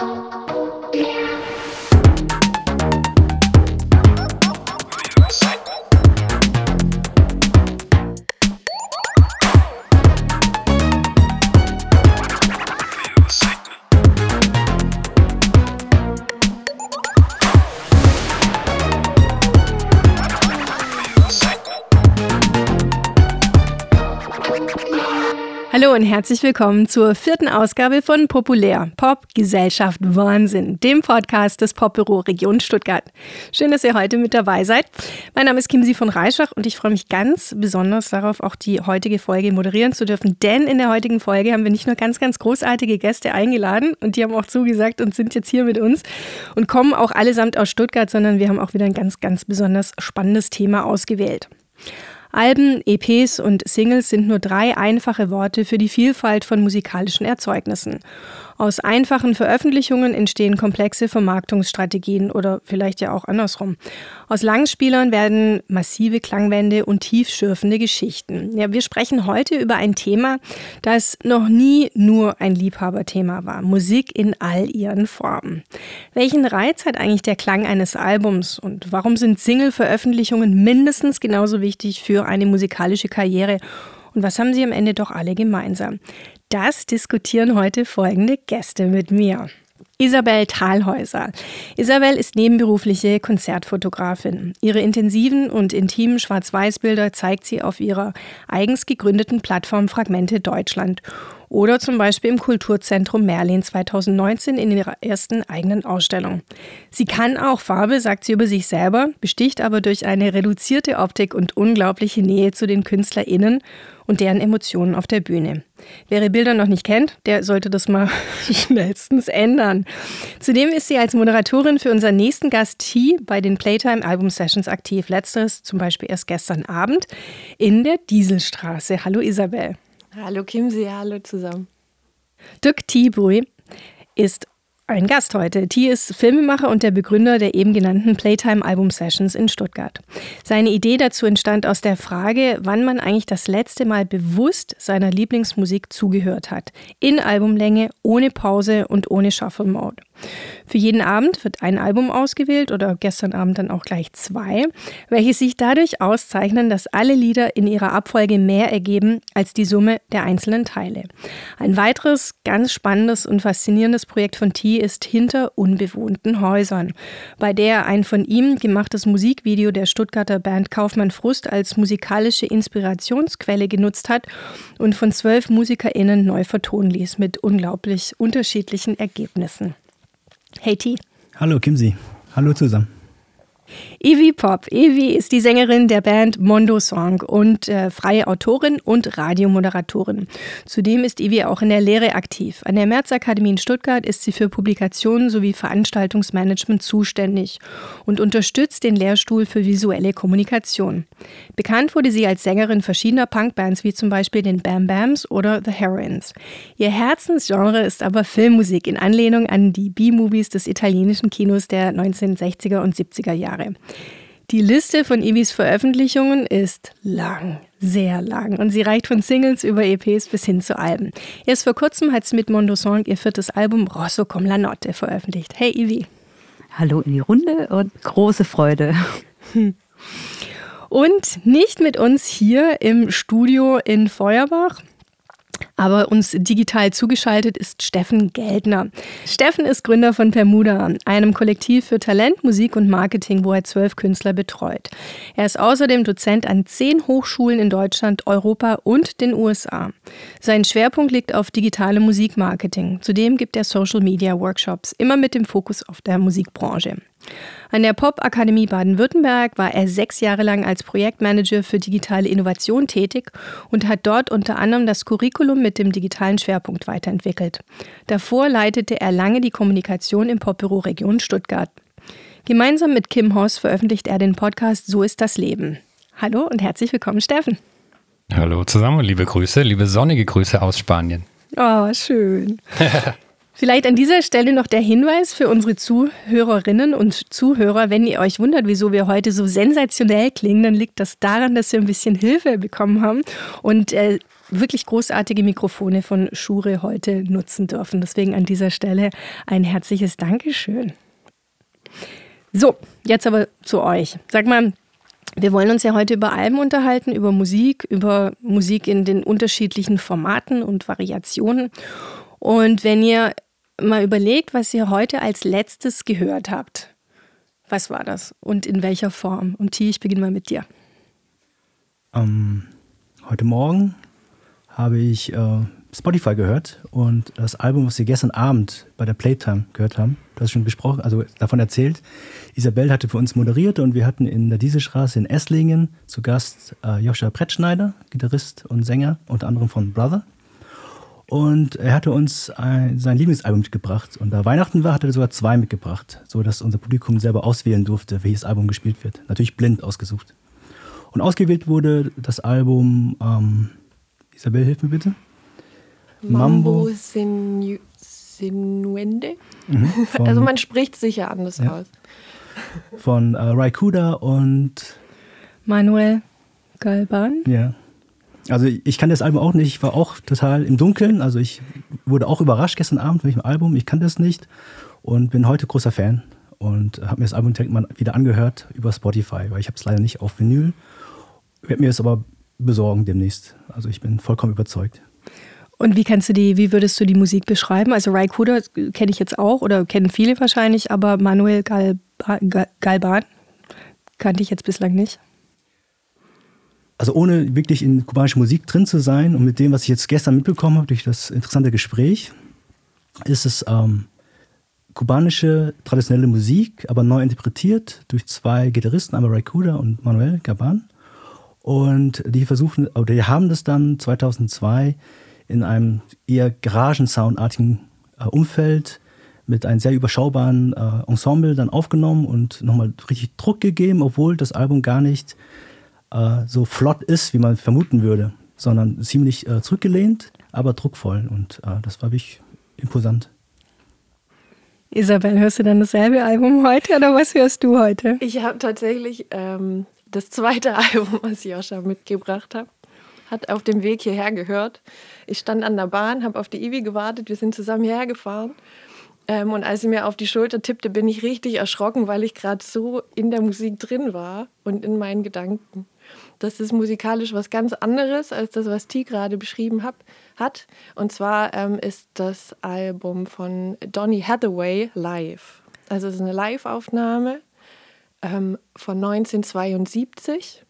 Hallo und herzlich willkommen zur vierten Ausgabe von Populär Pop Gesellschaft Wahnsinn, dem Podcast des Popbüro Region Stuttgart. Schön, dass ihr heute mit dabei seid. Mein Name ist Kimsi von Reischach und ich freue mich ganz besonders darauf, auch die heutige Folge moderieren zu dürfen, denn in der heutigen Folge haben wir nicht nur ganz, ganz großartige Gäste eingeladen und die haben auch zugesagt und sind jetzt hier mit uns und kommen auch allesamt aus Stuttgart, sondern wir haben auch wieder ein ganz, ganz besonders spannendes Thema ausgewählt. Alben, EPs und Singles sind nur drei einfache Worte für die Vielfalt von musikalischen Erzeugnissen. Aus einfachen Veröffentlichungen entstehen komplexe Vermarktungsstrategien oder vielleicht ja auch andersrum. Aus Langspielern werden massive Klangwände und tiefschürfende Geschichten. Ja, wir sprechen heute über ein Thema, das noch nie nur ein Liebhaberthema war. Musik in all ihren Formen. Welchen Reiz hat eigentlich der Klang eines Albums und warum sind Single-Veröffentlichungen mindestens genauso wichtig für eine musikalische Karriere? Und was haben sie am Ende doch alle gemeinsam? Das diskutieren heute folgende Gäste mit mir. Isabel Thalhäuser. Isabel ist nebenberufliche Konzertfotografin. Ihre intensiven und intimen Schwarz-Weiß-Bilder zeigt sie auf ihrer eigens gegründeten Plattform Fragmente Deutschland oder zum Beispiel im Kulturzentrum Merlin 2019 in ihrer ersten eigenen Ausstellung. Sie kann auch Farbe, sagt sie über sich selber, besticht aber durch eine reduzierte Optik und unglaubliche Nähe zu den KünstlerInnen und deren Emotionen auf der Bühne. Wer ihre Bilder noch nicht kennt, der sollte das mal schnellstens ändern. Zudem ist sie als Moderatorin für unseren nächsten Gast T bei den Playtime Album Sessions aktiv. Letzteres zum Beispiel erst gestern Abend in der Dieselstraße. Hallo Isabel. Hallo Kimsi, hallo zusammen. Dirk Tibui ist ein Gast heute. T ist Filmemacher und der Begründer der eben genannten Playtime Album Sessions in Stuttgart. Seine Idee dazu entstand aus der Frage, wann man eigentlich das letzte Mal bewusst seiner Lieblingsmusik zugehört hat. In Albumlänge, ohne Pause und ohne Shuffle Mode. Für jeden Abend wird ein Album ausgewählt oder gestern Abend dann auch gleich zwei, welche sich dadurch auszeichnen, dass alle Lieder in ihrer Abfolge mehr ergeben als die Summe der einzelnen Teile. Ein weiteres ganz spannendes und faszinierendes Projekt von T ist Hinter unbewohnten Häusern, bei der ein von ihm gemachtes Musikvideo der Stuttgarter Band Kaufmann Frust als musikalische Inspirationsquelle genutzt hat und von zwölf MusikerInnen neu vertonen ließ mit unglaublich unterschiedlichen Ergebnissen. Hey T. Hallo Kimsi. Hallo zusammen. Evie Pop. Evie ist die Sängerin der Band Mondo Song und äh, freie Autorin und Radiomoderatorin. Zudem ist Evie auch in der Lehre aktiv. An der Märzakademie in Stuttgart ist sie für Publikationen sowie Veranstaltungsmanagement zuständig und unterstützt den Lehrstuhl für visuelle Kommunikation. Bekannt wurde sie als Sängerin verschiedener Punkbands wie zum Beispiel den Bam Bams oder The Heroines. Ihr Herzensgenre ist aber Filmmusik in Anlehnung an die B-Movies des italienischen Kinos der 1960er und 70er Jahre. Jahre. Die Liste von Evis Veröffentlichungen ist lang, sehr lang und sie reicht von Singles über EPs bis hin zu Alben. Erst vor kurzem hat sie mit Mondo Song ihr viertes Album Rosso com la Notte veröffentlicht. Hey Ivi. Hallo in die Runde und große Freude. Und nicht mit uns hier im Studio in Feuerbach, aber uns digital zugeschaltet ist Steffen Geldner. Steffen ist Gründer von Permuda, einem Kollektiv für Talent, Musik und Marketing, wo er zwölf Künstler betreut. Er ist außerdem Dozent an zehn Hochschulen in Deutschland, Europa und den USA. Sein Schwerpunkt liegt auf digitale Musikmarketing. Zudem gibt er Social Media Workshops, immer mit dem Fokus auf der Musikbranche. An der Pop-Akademie Baden-Württemberg war er sechs Jahre lang als Projektmanager für digitale Innovation tätig und hat dort unter anderem das Curriculum mit dem digitalen Schwerpunkt weiterentwickelt. Davor leitete er lange die Kommunikation im Popbüro Region Stuttgart. Gemeinsam mit Kim Hoss veröffentlicht er den Podcast So ist das Leben. Hallo und herzlich willkommen, Steffen. Hallo zusammen, liebe Grüße, liebe sonnige Grüße aus Spanien. Oh, schön. Vielleicht an dieser Stelle noch der Hinweis für unsere Zuhörerinnen und Zuhörer, wenn ihr euch wundert, wieso wir heute so sensationell klingen, dann liegt das daran, dass wir ein bisschen Hilfe bekommen haben und äh, wirklich großartige Mikrofone von Schure heute nutzen dürfen. Deswegen an dieser Stelle ein herzliches Dankeschön. So, jetzt aber zu euch. Sag mal, wir wollen uns ja heute über Alben unterhalten, über Musik, über Musik in den unterschiedlichen Formaten und Variationen. Und wenn ihr mal überlegt, was ihr heute als letztes gehört habt, was war das und in welcher Form? Und T, ich beginne mal mit dir. Ähm, heute Morgen habe ich äh, Spotify gehört und das Album, was wir gestern Abend bei der Playtime gehört haben, du hast schon gesprochen, also davon erzählt. Isabel hatte für uns moderiert und wir hatten in der Dieselstraße in Esslingen zu Gast äh, Joscha Brettschneider, Gitarrist und Sänger, unter anderem von Brother. Und er hatte uns ein, sein Lieblingsalbum mitgebracht. Und da Weihnachten war, hat er sogar zwei mitgebracht, sodass unser Publikum selber auswählen durfte, welches Album gespielt wird. Natürlich blind ausgesucht. Und ausgewählt wurde das Album, ähm, Isabel, hilf mir bitte. Mambo, Mambo Sinu Sinuende. Mhm, also man spricht sicher anders ja. aus. Von äh, Raikuda und Manuel Galban. Ja. Also ich kann das Album auch nicht, ich war auch total im Dunkeln. Also ich wurde auch überrascht gestern Abend mit dem Album, ich kann das nicht und bin heute großer Fan und habe mir das Album direkt mal wieder angehört über Spotify, weil ich habe es leider nicht auf Vinyl. Werde mir es aber besorgen demnächst. Also ich bin vollkommen überzeugt. Und wie kannst du die, wie würdest du die Musik beschreiben? Also Ray Kuda kenne ich jetzt auch oder kennen viele wahrscheinlich, aber Manuel Galban, Galban kannte ich jetzt bislang nicht also ohne wirklich in kubanischer Musik drin zu sein und mit dem, was ich jetzt gestern mitbekommen habe durch das interessante Gespräch, ist es ähm, kubanische traditionelle Musik, aber neu interpretiert durch zwei Gitarristen, einmal Raikuda und Manuel Gaban. Und die versuchen, oder die haben das dann 2002 in einem eher Garagensoundartigen äh, Umfeld mit einem sehr überschaubaren äh, Ensemble dann aufgenommen und nochmal richtig Druck gegeben, obwohl das Album gar nicht äh, so flott ist, wie man vermuten würde, sondern ziemlich äh, zurückgelehnt, aber druckvoll. Und äh, das war wirklich imposant. Isabel, hörst du dann dasselbe Album heute oder was hörst du heute? Ich habe tatsächlich ähm, das zweite Album, was Joscha mitgebracht hat, hat auf dem Weg hierher gehört. Ich stand an der Bahn, habe auf die Ivi gewartet, wir sind zusammen hierher gefahren. Ähm, und als sie mir auf die Schulter tippte, bin ich richtig erschrocken, weil ich gerade so in der Musik drin war und in meinen Gedanken. Das ist musikalisch was ganz anderes als das, was T gerade beschrieben hab, hat. Und zwar ähm, ist das Album von Donny Hathaway live. Also es ist eine Live-Aufnahme ähm, von 1972.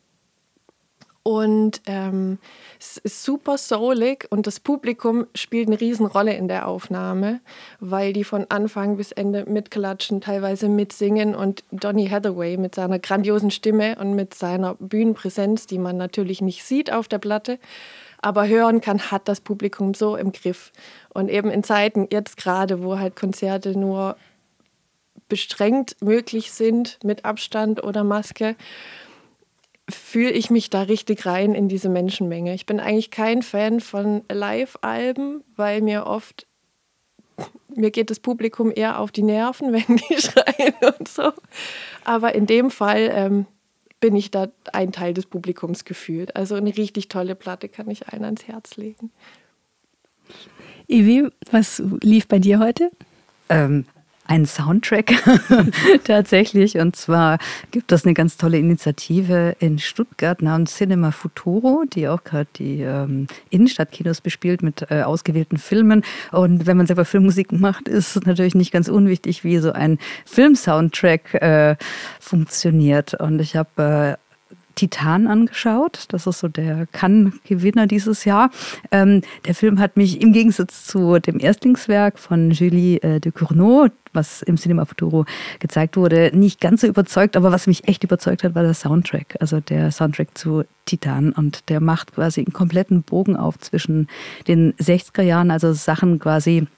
Und ähm, es ist super soulig und das Publikum spielt eine Riesenrolle in der Aufnahme, weil die von Anfang bis Ende mitklatschen, teilweise mitsingen und Donny Hathaway mit seiner grandiosen Stimme und mit seiner Bühnenpräsenz, die man natürlich nicht sieht auf der Platte, aber hören kann, hat das Publikum so im Griff. Und eben in Zeiten jetzt gerade, wo halt Konzerte nur bestrengt möglich sind mit Abstand oder Maske, fühle ich mich da richtig rein in diese Menschenmenge. Ich bin eigentlich kein Fan von Live-Alben, weil mir oft, mir geht das Publikum eher auf die Nerven, wenn die schreien und so. Aber in dem Fall ähm, bin ich da ein Teil des Publikums gefühlt. Also eine richtig tolle Platte kann ich allen ans Herz legen. Ivi, was lief bei dir heute? Ähm, ein Soundtrack tatsächlich. Und zwar gibt es eine ganz tolle Initiative in Stuttgart namens Cinema Futuro, die auch gerade die ähm, Innenstadtkinos bespielt mit äh, ausgewählten Filmen. Und wenn man selber Filmmusik macht, ist es natürlich nicht ganz unwichtig, wie so ein Filmsoundtrack äh, funktioniert. Und ich habe äh, Titan angeschaut. Das ist so der Cannes-Gewinner dieses Jahr. Ähm, der Film hat mich im Gegensatz zu dem Erstlingswerk von Julie äh, de Cournot, was im Cinema Futuro gezeigt wurde, nicht ganz so überzeugt. Aber was mich echt überzeugt hat, war der Soundtrack. Also der Soundtrack zu Titan. Und der macht quasi einen kompletten Bogen auf zwischen den 60er Jahren, also Sachen quasi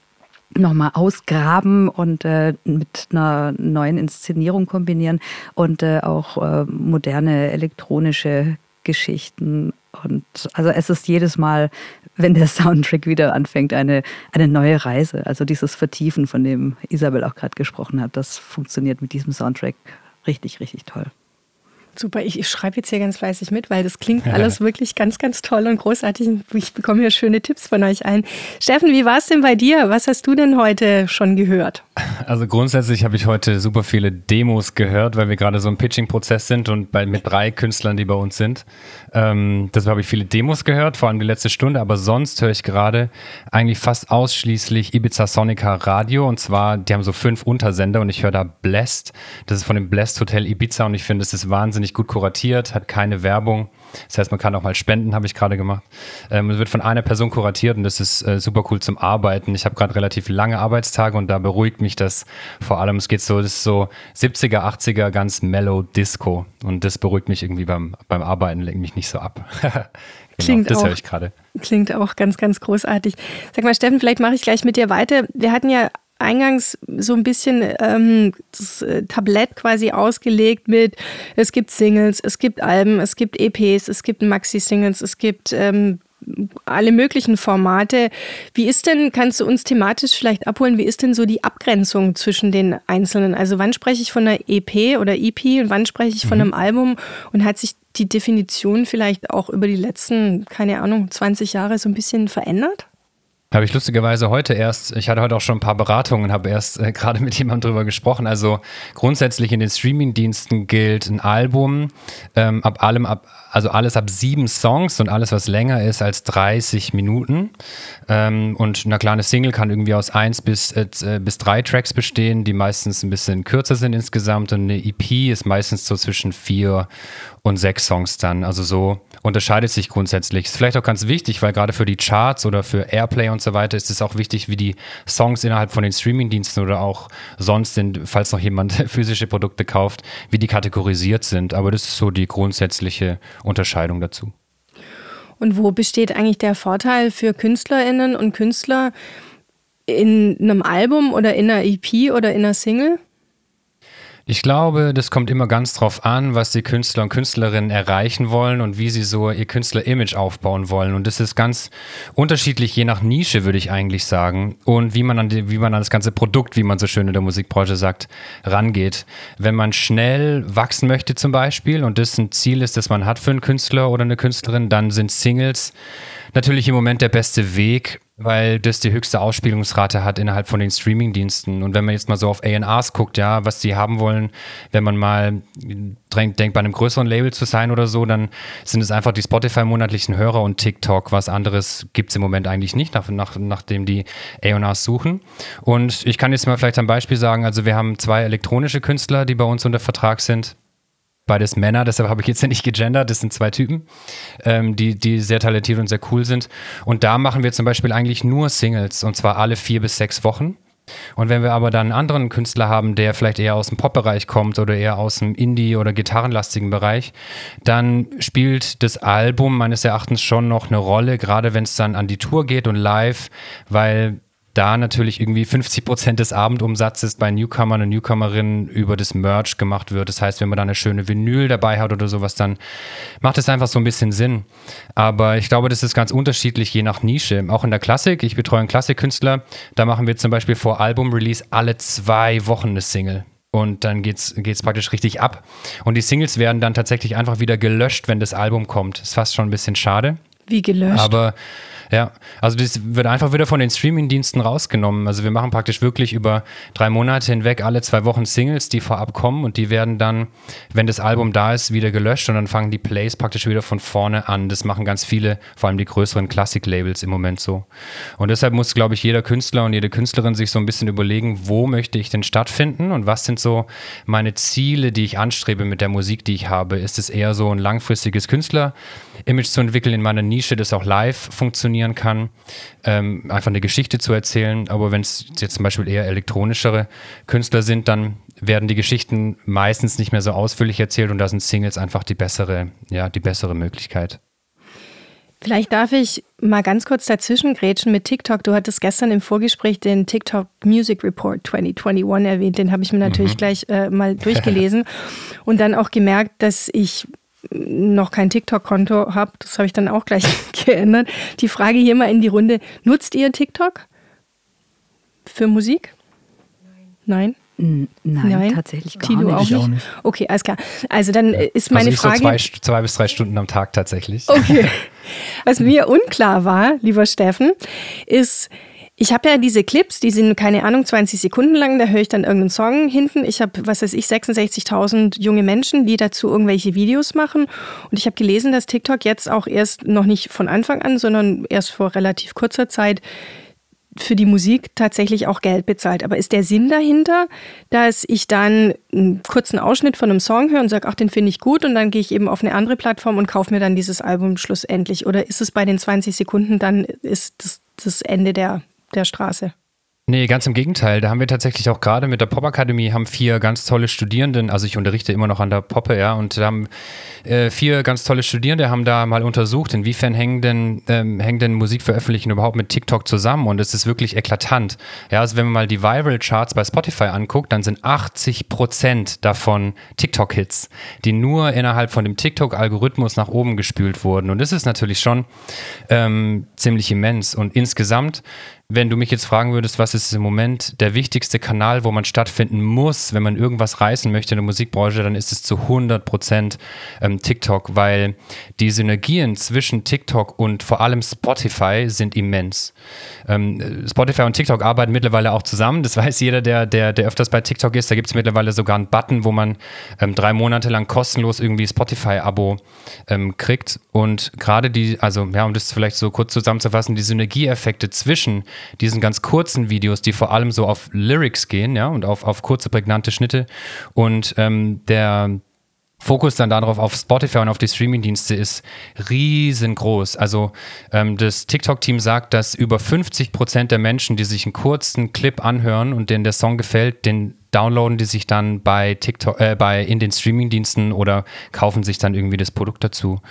nochmal ausgraben und äh, mit einer neuen Inszenierung kombinieren und äh, auch äh, moderne elektronische Geschichten. Und also es ist jedes Mal, wenn der Soundtrack wieder anfängt, eine, eine neue Reise. Also dieses Vertiefen, von dem Isabel auch gerade gesprochen hat, das funktioniert mit diesem Soundtrack richtig, richtig toll. Super, ich, ich schreibe jetzt hier ganz fleißig mit, weil das klingt alles wirklich ganz, ganz toll und großartig. Ich bekomme hier schöne Tipps von euch allen. Steffen, wie war es denn bei dir? Was hast du denn heute schon gehört? Also grundsätzlich habe ich heute super viele Demos gehört, weil wir gerade so im Pitching-Prozess sind und bei, mit drei Künstlern, die bei uns sind. Ähm, deshalb habe ich viele Demos gehört, vor allem die letzte Stunde, aber sonst höre ich gerade eigentlich fast ausschließlich Ibiza Sonica Radio und zwar, die haben so fünf Untersender und ich höre da Blessed. Das ist von dem Blessed Hotel Ibiza und ich finde, es ist wahnsinnig gut kuratiert, hat keine Werbung. Das heißt, man kann auch mal spenden, habe ich gerade gemacht. Ähm, es wird von einer Person kuratiert und das ist äh, super cool zum Arbeiten. Ich habe gerade relativ lange Arbeitstage und da beruhigt mich das vor allem. Es geht so, das ist so 70er, 80er, ganz mellow Disco und das beruhigt mich irgendwie beim, beim Arbeiten, lenkt mich nicht so ab. genau, Klingt das höre ich gerade. Klingt auch ganz, ganz großartig. Sag mal, Steffen, vielleicht mache ich gleich mit dir weiter. Wir hatten ja eingangs so ein bisschen ähm, das äh, Tablett quasi ausgelegt mit, es gibt Singles, es gibt Alben, es gibt EPs, es gibt Maxi-Singles, es gibt ähm, alle möglichen Formate. Wie ist denn, kannst du uns thematisch vielleicht abholen, wie ist denn so die Abgrenzung zwischen den einzelnen? Also wann spreche ich von einer EP oder EP und wann spreche ich von Mhm. einem Album und hat sich die Definition vielleicht auch über die letzten, keine Ahnung, 20 Jahre so ein bisschen verändert? Habe ich lustigerweise heute erst, ich hatte heute auch schon ein paar Beratungen habe erst äh, gerade mit jemandem drüber gesprochen. Also grundsätzlich in den Streamingdiensten gilt ein Album ähm, ab allem, ab, also alles ab sieben Songs und alles, was länger ist als 30 Minuten. Ähm, und eine kleine Single kann irgendwie aus eins bis, äh, äh, bis drei Tracks bestehen, die meistens ein bisschen kürzer sind insgesamt. Und eine EP ist meistens so zwischen vier und sechs Songs dann. Also so unterscheidet sich grundsätzlich. Ist vielleicht auch ganz wichtig, weil gerade für die Charts oder für Airplay und so weiter ist es auch wichtig, wie die Songs innerhalb von den Streamingdiensten oder auch sonst, in, falls noch jemand physische Produkte kauft, wie die kategorisiert sind. Aber das ist so die grundsätzliche Unterscheidung dazu. Und wo besteht eigentlich der Vorteil für KünstlerInnen und Künstler in einem Album oder in einer EP oder in einer Single? Ich glaube, das kommt immer ganz drauf an, was die Künstler und Künstlerinnen erreichen wollen und wie sie so ihr Künstler-Image aufbauen wollen. Und das ist ganz unterschiedlich, je nach Nische, würde ich eigentlich sagen. Und wie man an die, wie man an das ganze Produkt, wie man so schön in der Musikbranche sagt, rangeht. Wenn man schnell wachsen möchte zum Beispiel und das ein Ziel ist, das man hat für einen Künstler oder eine Künstlerin, dann sind Singles natürlich im Moment der beste Weg, weil das die höchste Ausspielungsrate hat innerhalb von den Streamingdiensten. Und wenn man jetzt mal so auf A&Rs guckt, ja, was die haben wollen, wenn man mal denkt, bei einem größeren Label zu sein oder so, dann sind es einfach die Spotify-monatlichen Hörer und TikTok. Was anderes gibt es im Moment eigentlich nicht, nach, nach, nachdem die A&Rs suchen. Und ich kann jetzt mal vielleicht ein Beispiel sagen, also wir haben zwei elektronische Künstler, die bei uns unter Vertrag sind beides Männer, deshalb habe ich jetzt nicht gegendert, das sind zwei Typen, ähm, die, die sehr talentiert und sehr cool sind. Und da machen wir zum Beispiel eigentlich nur Singles und zwar alle vier bis sechs Wochen. Und wenn wir aber dann einen anderen Künstler haben, der vielleicht eher aus dem Pop-Bereich kommt oder eher aus dem Indie- oder gitarrenlastigen Bereich, dann spielt das Album meines Erachtens schon noch eine Rolle, gerade wenn es dann an die Tour geht und live, weil da natürlich irgendwie 50 Prozent des Abendumsatzes bei Newcomern und Newcomerinnen über das Merch gemacht wird. Das heißt, wenn man da eine schöne Vinyl dabei hat oder sowas, dann macht es einfach so ein bisschen Sinn. Aber ich glaube, das ist ganz unterschiedlich je nach Nische. Auch in der Klassik, ich betreue einen Klassikkünstler, da machen wir zum Beispiel vor Album-Release alle zwei Wochen eine Single. Und dann geht's, geht's praktisch richtig ab. Und die Singles werden dann tatsächlich einfach wieder gelöscht, wenn das Album kommt. Ist fast schon ein bisschen schade. Wie gelöscht? Aber ja, also das wird einfach wieder von den Streamingdiensten rausgenommen. Also wir machen praktisch wirklich über drei Monate hinweg alle zwei Wochen Singles, die vorab kommen und die werden dann, wenn das Album da ist, wieder gelöscht und dann fangen die Plays praktisch wieder von vorne an. Das machen ganz viele, vor allem die größeren Klassik-Labels im Moment so. Und deshalb muss, glaube ich, jeder Künstler und jede Künstlerin sich so ein bisschen überlegen, wo möchte ich denn stattfinden und was sind so meine Ziele, die ich anstrebe mit der Musik, die ich habe. Ist es eher so ein langfristiges Künstler-Image zu entwickeln in meiner Nische, das auch live funktionieren kann, ähm, einfach eine Geschichte zu erzählen. Aber wenn es jetzt zum Beispiel eher elektronischere Künstler sind, dann werden die Geschichten meistens nicht mehr so ausführlich erzählt und da sind Singles einfach die bessere, ja, die bessere Möglichkeit. Vielleicht darf ich mal ganz kurz dazwischen grätschen mit TikTok. Du hattest gestern im Vorgespräch den TikTok Music Report 2021 erwähnt. Den habe ich mir natürlich gleich äh, mal durchgelesen und dann auch gemerkt, dass ich noch kein TikTok-Konto habe. Das habe ich dann auch gleich geändert. Die Frage hier mal in die Runde. Nutzt ihr TikTok für Musik? Nein. Nein? Nein, Nein, tatsächlich gar Tilo nicht. Auch nicht. auch nicht. Okay, alles klar. Also dann ja. ist meine also ich Frage. So zwei, zwei bis drei Stunden am Tag tatsächlich. Okay. Was mir unklar war, lieber Steffen, ist, ich habe ja diese Clips, die sind, keine Ahnung, 20 Sekunden lang, da höre ich dann irgendeinen Song hinten. Ich habe, was weiß ich, 66.000 junge Menschen, die dazu irgendwelche Videos machen. Und ich habe gelesen, dass TikTok jetzt auch erst noch nicht von Anfang an, sondern erst vor relativ kurzer Zeit für die Musik tatsächlich auch Geld bezahlt. Aber ist der Sinn dahinter, dass ich dann einen kurzen Ausschnitt von einem Song höre und sage, ach, den finde ich gut und dann gehe ich eben auf eine andere Plattform und kaufe mir dann dieses Album schlussendlich? Oder ist es bei den 20 Sekunden dann ist das, das Ende der, der Straße. Nee, ganz im Gegenteil. Da haben wir tatsächlich auch gerade mit der Popakademie haben vier ganz tolle Studierenden, also ich unterrichte immer noch an der Poppe, ja, und haben äh, vier ganz tolle Studierende haben da mal untersucht, inwiefern hängen denn, ähm, hängen denn Musikveröffentlichen überhaupt mit TikTok zusammen und es ist wirklich eklatant. Ja, also wenn man mal die Viral Charts bei Spotify anguckt, dann sind 80 Prozent davon TikTok-Hits, die nur innerhalb von dem TikTok-Algorithmus nach oben gespült wurden und das ist natürlich schon ähm, ziemlich immens und insgesamt wenn du mich jetzt fragen würdest, was ist im Moment der wichtigste Kanal, wo man stattfinden muss, wenn man irgendwas reißen möchte in der Musikbranche, dann ist es zu 100 Prozent ähm, TikTok, weil die Synergien zwischen TikTok und vor allem Spotify sind immens. Ähm, Spotify und TikTok arbeiten mittlerweile auch zusammen. Das weiß jeder, der, der, der öfters bei TikTok ist. Da gibt es mittlerweile sogar einen Button, wo man ähm, drei Monate lang kostenlos irgendwie Spotify-Abo kriegt. Und gerade die, also ja, um das vielleicht so kurz zusammenzufassen, die Synergieeffekte zwischen diesen ganz kurzen Videos, die vor allem so auf Lyrics gehen, ja, und auf, auf kurze, prägnante Schnitte. Und ähm, der Fokus dann darauf auf Spotify und auf die Streamingdienste ist riesengroß. Also ähm, das TikTok-Team sagt, dass über 50 Prozent der Menschen, die sich einen kurzen Clip anhören und denen der Song gefällt, den downloaden die sich dann bei TikTok, äh, bei in den Streamingdiensten oder kaufen sich dann irgendwie das Produkt dazu.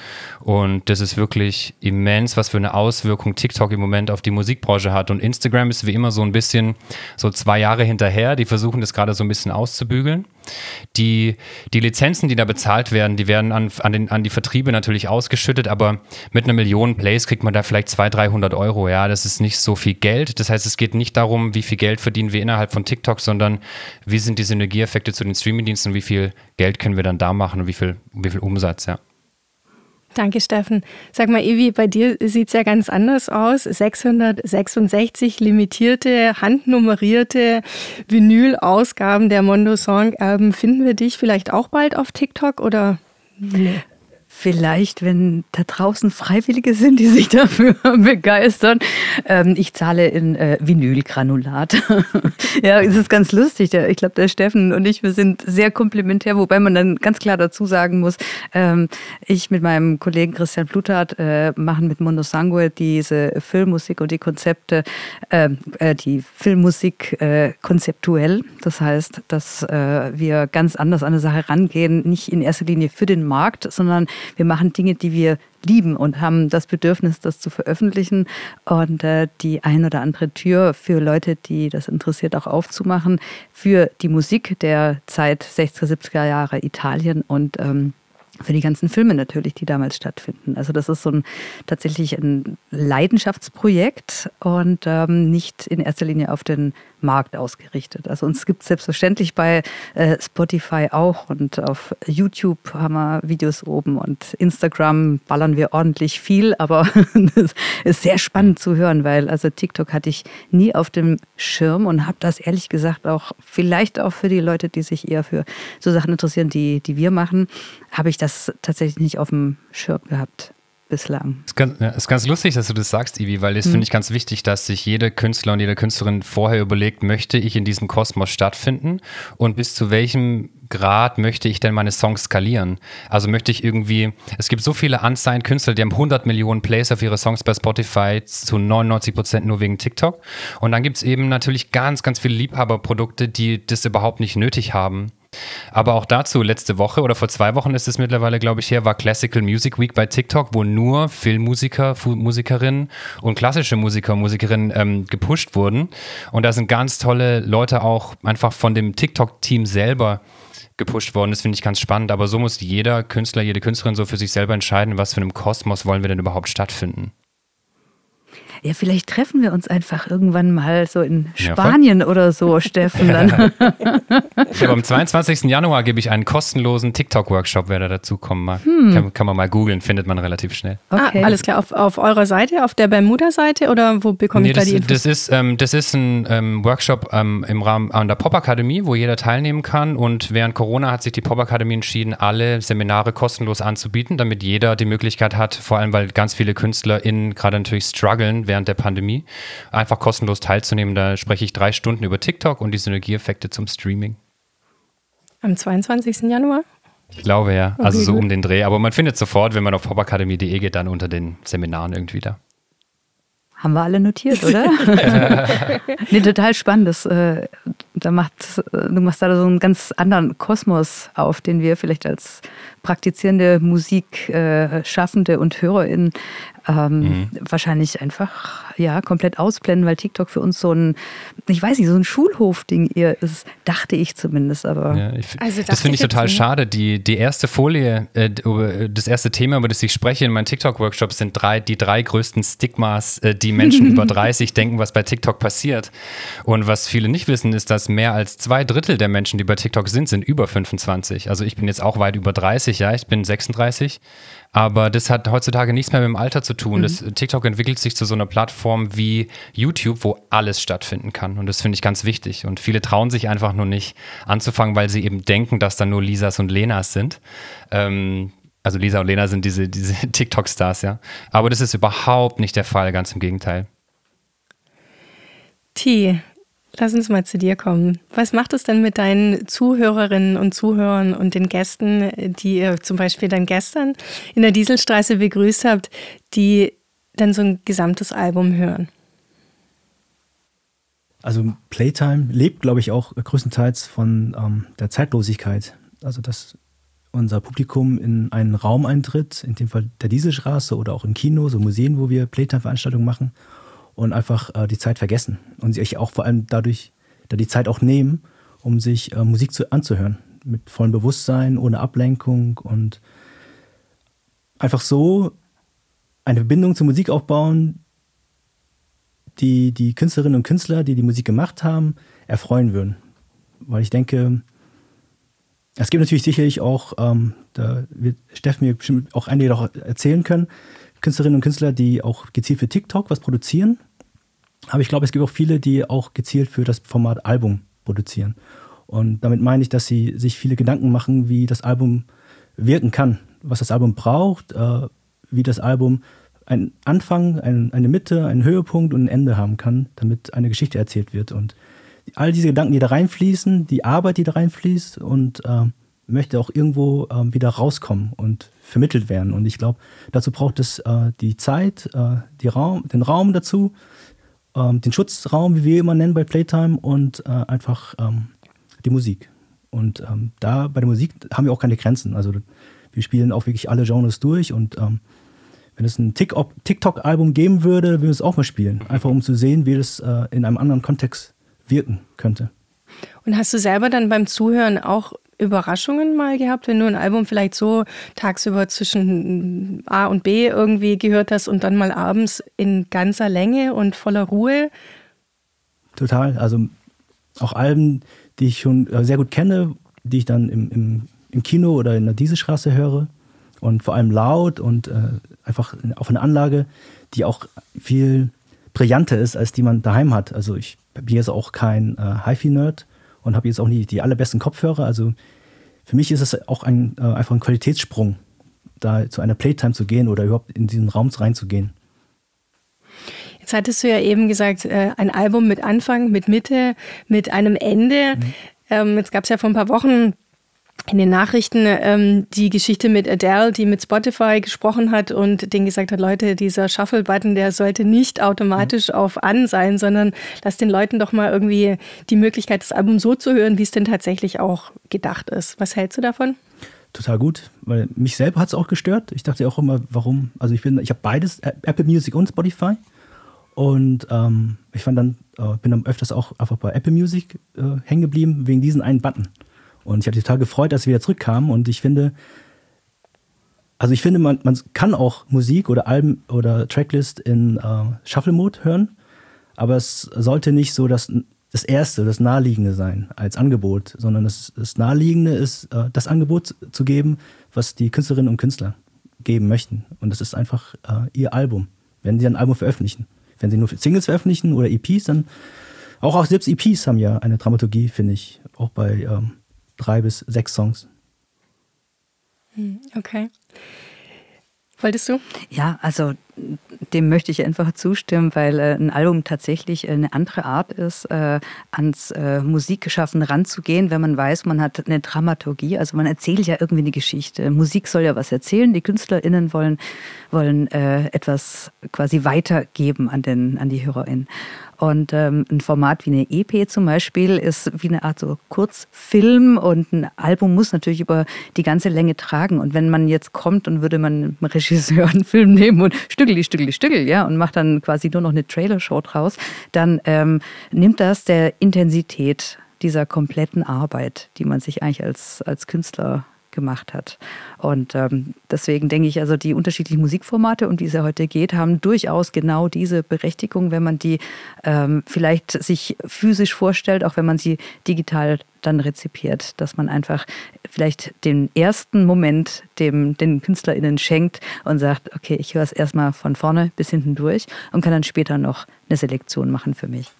Und das ist wirklich immens, was für eine Auswirkung TikTok im Moment auf die Musikbranche hat. Und Instagram ist wie immer so ein bisschen so zwei Jahre hinterher. Die versuchen das gerade so ein bisschen auszubügeln. Die, die Lizenzen, die da bezahlt werden, die werden an, an, den, an die Vertriebe natürlich ausgeschüttet, aber mit einer Million Plays kriegt man da vielleicht 200, 300 Euro. Ja, das ist nicht so viel Geld. Das heißt, es geht nicht darum, wie viel Geld verdienen wir innerhalb von TikTok, sondern wie sind die Synergieeffekte zu den Streamingdiensten wie viel Geld können wir dann da machen und wie viel, wie viel Umsatz, ja. Danke, Steffen. Sag mal, Evi, bei dir sieht es ja ganz anders aus. 666 limitierte, handnummerierte Vinyl-Ausgaben der Mondo Song-Alben. Finden wir dich vielleicht auch bald auf TikTok oder? Nee. Vielleicht, wenn da draußen Freiwillige sind, die sich dafür begeistern. Ähm, ich zahle in äh, Vinylgranulat. ja, es ist ganz lustig. ich glaube, der Steffen und ich, wir sind sehr komplementär, wobei man dann ganz klar dazu sagen muss, ähm, ich mit meinem Kollegen Christian Plutat äh, machen mit Mondo Sangue diese Filmmusik und die Konzepte, ähm, äh, die Filmmusik äh, konzeptuell. Das heißt, dass äh, wir ganz anders an eine Sache rangehen, nicht in erster Linie für den Markt, sondern wir machen Dinge, die wir lieben und haben das Bedürfnis, das zu veröffentlichen und äh, die ein oder andere Tür für Leute, die das interessiert, auch aufzumachen für die Musik der Zeit 60er, 70er Jahre Italien und ähm, für die ganzen Filme natürlich, die damals stattfinden. Also das ist so ein tatsächlich ein Leidenschaftsprojekt und ähm, nicht in erster Linie auf den Markt ausgerichtet. Also uns gibt es selbstverständlich bei äh, Spotify auch und auf YouTube haben wir Videos oben und Instagram ballern wir ordentlich viel, aber es ist sehr spannend zu hören, weil also TikTok hatte ich nie auf dem Schirm und habe das ehrlich gesagt auch vielleicht auch für die Leute, die sich eher für so Sachen interessieren, die, die wir machen, habe ich das tatsächlich nicht auf dem Schirm gehabt bislang. Es ist, ganz, lustig, dass du das sagst, Ivi, weil es mhm. finde ich ganz wichtig, dass sich jeder Künstler und jede Künstlerin vorher überlegt, möchte ich in diesem Kosmos stattfinden und bis zu welchem Grad möchte ich denn meine Songs skalieren? Also möchte ich irgendwie, es gibt so viele unsigned Künstler, die haben 100 Millionen Plays auf ihre Songs bei Spotify, zu 99 Prozent nur wegen TikTok. Und dann gibt es eben natürlich ganz, ganz viele Liebhaberprodukte, die das überhaupt nicht nötig haben. Aber auch dazu, letzte Woche oder vor zwei Wochen ist es mittlerweile, glaube ich, her, war Classical Music Week bei TikTok, wo nur Filmmusiker, Musikerinnen und klassische Musiker Musikerinnen ähm, gepusht wurden. Und da sind ganz tolle Leute auch einfach von dem TikTok-Team selber gepusht worden. Das finde ich ganz spannend. Aber so muss jeder Künstler, jede Künstlerin so für sich selber entscheiden, was für einem Kosmos wollen wir denn überhaupt stattfinden. Ja, vielleicht treffen wir uns einfach irgendwann mal so in Spanien ja, oder so, Steffen. Dann. ich habe am 22. Januar gebe ich einen kostenlosen TikTok-Workshop, wer da dazukommen mag. Hm. Kann, kann, man mal googeln, findet man relativ schnell. Okay. Ah, alles klar, auf, auf eurer Seite, auf der Bermuda-Seite oder wo bekomme nee, ich da die Infos? Das ist, ähm, das ist ein ähm, Workshop ähm, im Rahmen an der Pop-Akademie, wo jeder teilnehmen kann und während Corona hat sich die Pop-Akademie entschieden, alle Seminare kostenlos anzubieten, damit jeder die Möglichkeit hat, vor allem weil ganz viele KünstlerInnen gerade natürlich strugglen während der Pandemie, einfach kostenlos teilzunehmen. Da spreche ich drei Stunden über TikTok und die Synergieeffekte zum Streaming. Am 22. Januar? Ich glaube ja, also okay, so gut. um den Dreh. Aber man findet sofort, wenn man auf popakademie.de geht, dann unter den Seminaren irgendwie da. Haben wir alle notiert, oder? nee, total spannend. Das, äh, da macht, äh, du machst da so einen ganz anderen Kosmos auf, den wir vielleicht als praktizierende Musikschaffende äh, und HörerInnen ähm, mhm. wahrscheinlich einfach ja komplett ausblenden, weil TikTok für uns so ein, ich weiß nicht, so ein Schulhofding eher ist, dachte ich zumindest. Aber ja, ich, also das finde ich total nicht. schade. Die, die erste Folie, äh, das erste Thema, über das ich spreche in meinen TikTok-Workshops, sind drei, die drei größten Stigmas, äh, die Menschen über 30 denken, was bei TikTok passiert. Und was viele nicht wissen, ist, dass mehr als zwei Drittel der Menschen, die bei TikTok sind, sind über 25. Also ich bin jetzt auch weit über 30, ja, ich bin 36. Aber das hat heutzutage nichts mehr mit dem Alter zu tun. Mhm. Das, TikTok entwickelt sich zu so einer Plattform wie YouTube, wo alles stattfinden kann. Und das finde ich ganz wichtig. Und viele trauen sich einfach nur nicht anzufangen, weil sie eben denken, dass da nur Lisas und Lenas sind. Ähm, also Lisa und Lena sind diese, diese TikTok-Stars, ja. Aber das ist überhaupt nicht der Fall, ganz im Gegenteil. T, Lass uns mal zu dir kommen. Was macht es denn mit deinen Zuhörerinnen und Zuhörern und den Gästen, die ihr zum Beispiel dann gestern in der Dieselstraße begrüßt habt, die dann so ein gesamtes Album hören? Also Playtime lebt, glaube ich, auch größtenteils von ähm, der Zeitlosigkeit. Also dass unser Publikum in einen Raum eintritt, in dem Fall der Dieselstraße oder auch im Kino, so Museen, wo wir Playtime-Veranstaltungen machen und einfach äh, die Zeit vergessen und sich auch vor allem dadurch da die Zeit auch nehmen, um sich äh, Musik zu, anzuhören. Mit vollem Bewusstsein, ohne Ablenkung und einfach so eine Verbindung zur Musik aufbauen, die die Künstlerinnen und Künstler, die die Musik gemacht haben, erfreuen würden. Weil ich denke, es gibt natürlich sicherlich auch, ähm, da wird Steffen mir bestimmt auch einige noch erzählen können, Künstlerinnen und Künstler, die auch gezielt für TikTok was produzieren aber ich glaube, es gibt auch viele, die auch gezielt für das Format Album produzieren. Und damit meine ich, dass sie sich viele Gedanken machen, wie das Album wirken kann, was das Album braucht, äh, wie das Album einen Anfang, ein, eine Mitte, einen Höhepunkt und ein Ende haben kann, damit eine Geschichte erzählt wird. Und all diese Gedanken, die da reinfließen, die Arbeit, die da reinfließt und äh, möchte auch irgendwo äh, wieder rauskommen und vermittelt werden. Und ich glaube, dazu braucht es äh, die Zeit, äh, die Raum, den Raum dazu, ähm, den Schutzraum, wie wir immer nennen bei Playtime, und äh, einfach ähm, die Musik. Und ähm, da bei der Musik haben wir auch keine Grenzen. Also wir spielen auch wirklich alle Genres durch und ähm, wenn es ein TikTok-Album geben würde, würden wir es auch mal spielen. Einfach um zu sehen, wie das äh, in einem anderen Kontext wirken könnte. Und hast du selber dann beim Zuhören auch Überraschungen mal gehabt, wenn du ein Album vielleicht so tagsüber zwischen A und B irgendwie gehört hast und dann mal abends in ganzer Länge und voller Ruhe? Total. Also auch Alben, die ich schon äh, sehr gut kenne, die ich dann im, im, im Kino oder in der Dieselstraße höre und vor allem laut und äh, einfach auf eine Anlage, die auch viel brillanter ist, als die man daheim hat. Also ich bin jetzt auch kein äh, HiFi-Nerd und habe jetzt auch nicht die allerbesten Kopfhörer. Also für mich ist es auch ein, äh, einfach ein Qualitätssprung, da zu einer Playtime zu gehen oder überhaupt in diesen Raum reinzugehen. Jetzt hattest du ja eben gesagt, äh, ein Album mit Anfang, mit Mitte, mit einem Ende. Mhm. Ähm, jetzt gab es ja vor ein paar Wochen in den Nachrichten ähm, die Geschichte mit Adele, die mit Spotify gesprochen hat und denen gesagt hat, Leute, dieser Shuffle-Button, der sollte nicht automatisch mhm. auf an sein, sondern lass den Leuten doch mal irgendwie die Möglichkeit, das Album so zu hören, wie es denn tatsächlich auch gedacht ist. Was hältst du davon? Total gut, weil mich selber hat es auch gestört. Ich dachte auch immer, warum? Also ich bin, ich habe beides, Apple Music und Spotify. Und ähm, ich fand dann, äh, bin dann öfters auch einfach bei Apple Music äh, hängen geblieben, wegen diesen einen Button. Und ich habe mich total gefreut, dass sie wieder zurückkamen. Und ich finde, Also ich finde, man, man kann auch Musik oder Alben oder Tracklist in äh, Shuffle-Mode hören, aber es sollte nicht so das, das Erste, das Naheliegende sein als Angebot, sondern das, das Naheliegende ist, äh, das Angebot zu geben, was die Künstlerinnen und Künstler geben möchten. Und das ist einfach äh, ihr Album, wenn sie ein Album veröffentlichen. Wenn sie nur Singles veröffentlichen oder EPs, dann auch, auch selbst EPs haben ja eine Dramaturgie, finde ich, auch bei ähm, drei bis sechs Songs. Hm, okay. Wolltest du? Ja, also dem möchte ich einfach zustimmen, weil äh, ein Album tatsächlich eine andere Art ist, äh, ans äh, Musikgeschaffen ranzugehen, wenn man weiß, man hat eine Dramaturgie. Also man erzählt ja irgendwie eine Geschichte. Musik soll ja was erzählen. Die KünstlerInnen wollen, wollen äh, etwas quasi weitergeben an, den, an die HörerInnen. Und ähm, ein Format wie eine EP zum Beispiel ist wie eine Art so Kurzfilm und ein Album muss natürlich über die ganze Länge tragen. Und wenn man jetzt kommt und würde man einem Regisseur einen Film nehmen und stückeli, stückeli, stückel, ja, und macht dann quasi nur noch eine Trailershow draus, dann ähm, nimmt das der Intensität dieser kompletten Arbeit, die man sich eigentlich als, als Künstler gemacht hat. Und ähm, deswegen denke ich, also die unterschiedlichen Musikformate, um die es ja heute geht, haben durchaus genau diese Berechtigung, wenn man die ähm, vielleicht sich physisch vorstellt, auch wenn man sie digital dann rezipiert, dass man einfach vielleicht den ersten Moment dem, den KünstlerInnen schenkt und sagt, okay, ich höre es erstmal von vorne bis hinten durch und kann dann später noch eine Selektion machen für mich.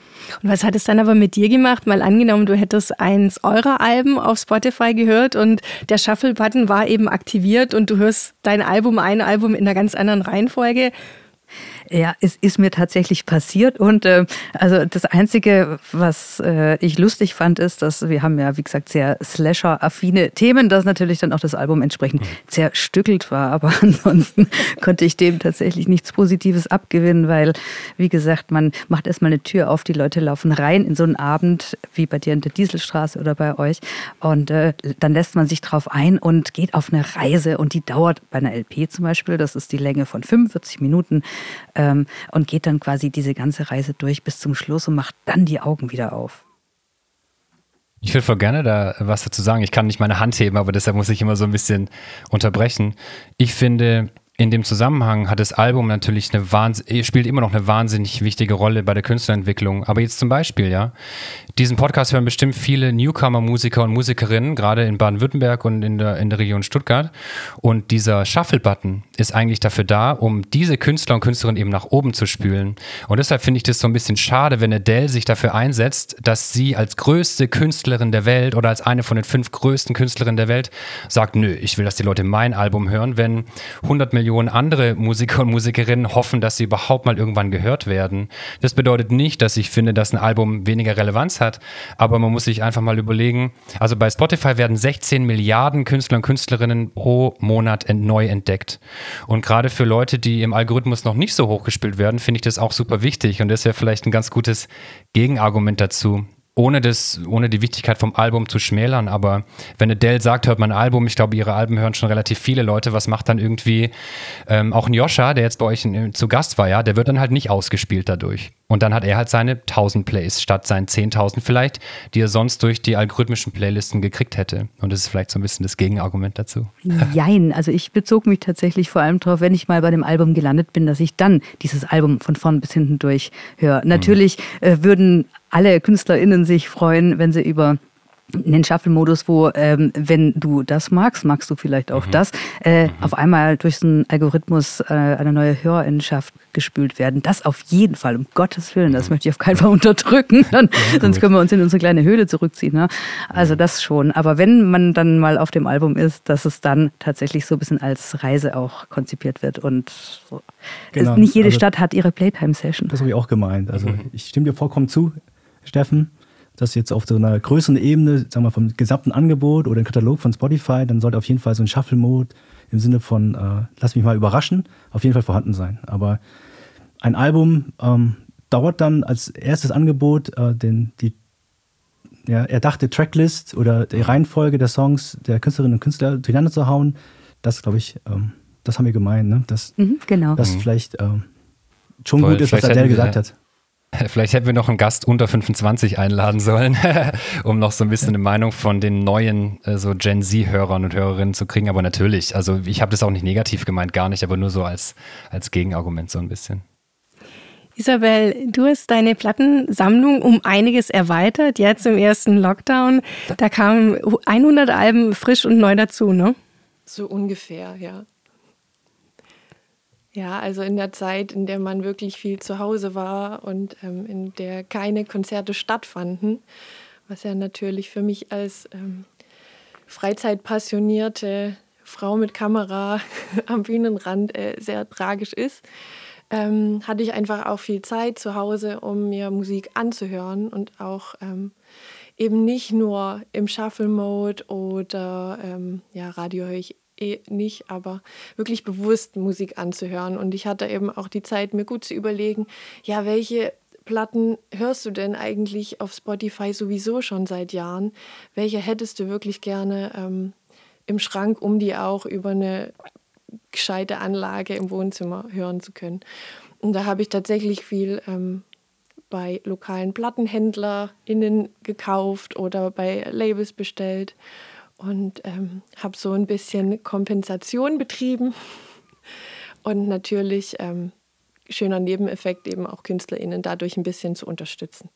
Und was hat es dann aber mit dir gemacht? Mal angenommen, du hättest eins eurer Alben auf Spotify gehört und der Shuffle-Button war eben aktiviert und du hörst dein Album, ein Album in einer ganz anderen Reihenfolge. Ja, es ist mir tatsächlich passiert und äh, also das Einzige, was äh, ich lustig fand, ist, dass wir haben ja, wie gesagt, sehr Slasher-affine Themen, dass natürlich dann auch das Album entsprechend mhm. zerstückelt war, aber ansonsten konnte ich dem tatsächlich nichts Positives abgewinnen, weil, wie gesagt, man macht erstmal eine Tür auf, die Leute laufen rein in so einen Abend, wie bei dir in der Dieselstraße oder bei euch und äh, dann lässt man sich drauf ein und geht auf eine Reise und die dauert bei einer LP zum Beispiel, das ist die Länge von 45 Minuten, ähm, und geht dann quasi diese ganze Reise durch bis zum Schluss und macht dann die Augen wieder auf. Ich würde voll gerne da was dazu sagen. Ich kann nicht meine Hand heben, aber deshalb muss ich immer so ein bisschen unterbrechen. Ich finde, in dem Zusammenhang hat das Album natürlich eine Wahnsinn, spielt immer noch eine wahnsinnig wichtige Rolle bei der Künstlerentwicklung. Aber jetzt zum Beispiel, ja, diesen Podcast hören bestimmt viele Newcomer-Musiker und Musikerinnen, gerade in Baden-Württemberg und in der, in der Region Stuttgart. Und dieser Shuffle-Button ist eigentlich dafür da, um diese Künstler und Künstlerinnen eben nach oben zu spülen. Und deshalb finde ich das so ein bisschen schade, wenn Adele sich dafür einsetzt, dass sie als größte Künstlerin der Welt oder als eine von den fünf größten Künstlerinnen der Welt sagt, nö, ich will, dass die Leute mein Album hören, wenn 100 Millionen andere Musiker und Musikerinnen hoffen, dass sie überhaupt mal irgendwann gehört werden. Das bedeutet nicht, dass ich finde, dass ein Album weniger Relevanz hat, hat. Aber man muss sich einfach mal überlegen, also bei Spotify werden 16 Milliarden Künstler und Künstlerinnen pro Monat neu entdeckt. Und gerade für Leute, die im Algorithmus noch nicht so hochgespielt werden, finde ich das auch super wichtig. Und das wäre vielleicht ein ganz gutes Gegenargument dazu ohne, das, ohne die Wichtigkeit vom Album zu schmälern, aber wenn Adele sagt, hört man ein Album, ich glaube, ihre Alben hören schon relativ viele Leute, was macht dann irgendwie ähm, auch ein Joscha, der jetzt bei euch in, zu Gast war, ja, der wird dann halt nicht ausgespielt dadurch. Und dann hat er halt seine 1000 Plays statt seinen 10.000 vielleicht, die er sonst durch die algorithmischen Playlisten gekriegt hätte. Und das ist vielleicht so ein bisschen das Gegenargument dazu. Jein, also ich bezog mich tatsächlich vor allem darauf, wenn ich mal bei dem Album gelandet bin, dass ich dann dieses Album von vorn bis hinten durch höre. Natürlich mhm. äh, würden alle KünstlerInnen sich freuen, wenn sie über einen Shuffle-Modus, wo, ähm, wenn du das magst, magst du vielleicht auch mhm. das, äh, mhm. auf einmal durch so einen Algorithmus äh, eine neue Hörerinnenschaft gespült werden. Das auf jeden Fall, um Gottes Willen, das mhm. möchte ich auf keinen Fall unterdrücken, dann, sonst können wir uns in unsere kleine Höhle zurückziehen. Ne? Also das schon. Aber wenn man dann mal auf dem Album ist, dass es dann tatsächlich so ein bisschen als Reise auch konzipiert wird und so. Genau. nicht jede also, Stadt hat ihre Playtime-Session. Das habe ich auch gemeint. Also mhm. ich stimme dir vollkommen zu. Steffen, dass jetzt auf so einer größeren Ebene, sagen wir vom gesamten Angebot oder dem Katalog von Spotify, dann sollte auf jeden Fall so ein Shuffle-Mode im Sinne von äh, lass mich mal überraschen, auf jeden Fall vorhanden sein. Aber ein Album ähm, dauert dann als erstes Angebot äh, den, die ja, erdachte Tracklist oder die Reihenfolge der Songs der Künstlerinnen und Künstler durcheinander zu hauen. Das, glaube ich, ähm, das haben wir gemeint, ne? dass mhm, genau. das mhm. vielleicht ähm, schon Voll, gut ist, was Adele gesagt hat. Vielleicht hätten wir noch einen Gast unter 25 einladen sollen, um noch so ein bisschen eine Meinung von den neuen äh, so Gen Z-Hörern und Hörerinnen zu kriegen. Aber natürlich, also ich habe das auch nicht negativ gemeint, gar nicht, aber nur so als, als Gegenargument so ein bisschen. Isabel, du hast deine Plattensammlung um einiges erweitert, jetzt im ersten Lockdown. Da kamen 100 Alben frisch und neu dazu, ne? So ungefähr, ja. Ja, also in der Zeit, in der man wirklich viel zu Hause war und ähm, in der keine Konzerte stattfanden, was ja natürlich für mich als ähm, Freizeitpassionierte Frau mit Kamera am Bühnenrand äh, sehr tragisch ist, ähm, hatte ich einfach auch viel Zeit zu Hause, um mir Musik anzuhören und auch ähm, eben nicht nur im Shuffle-Mode oder ähm, ja, Radio höre ich eh nicht, aber wirklich bewusst Musik anzuhören. Und ich hatte eben auch die Zeit, mir gut zu überlegen, ja, welche Platten hörst du denn eigentlich auf Spotify sowieso schon seit Jahren? Welche hättest du wirklich gerne ähm, im Schrank, um die auch über eine gescheite Anlage im Wohnzimmer hören zu können? Und da habe ich tatsächlich viel ähm, bei lokalen PlattenhändlerInnen gekauft oder bei Labels bestellt und ähm, habe so ein bisschen Kompensation betrieben und natürlich ähm, schöner Nebeneffekt eben auch KünstlerInnen dadurch ein bisschen zu unterstützen.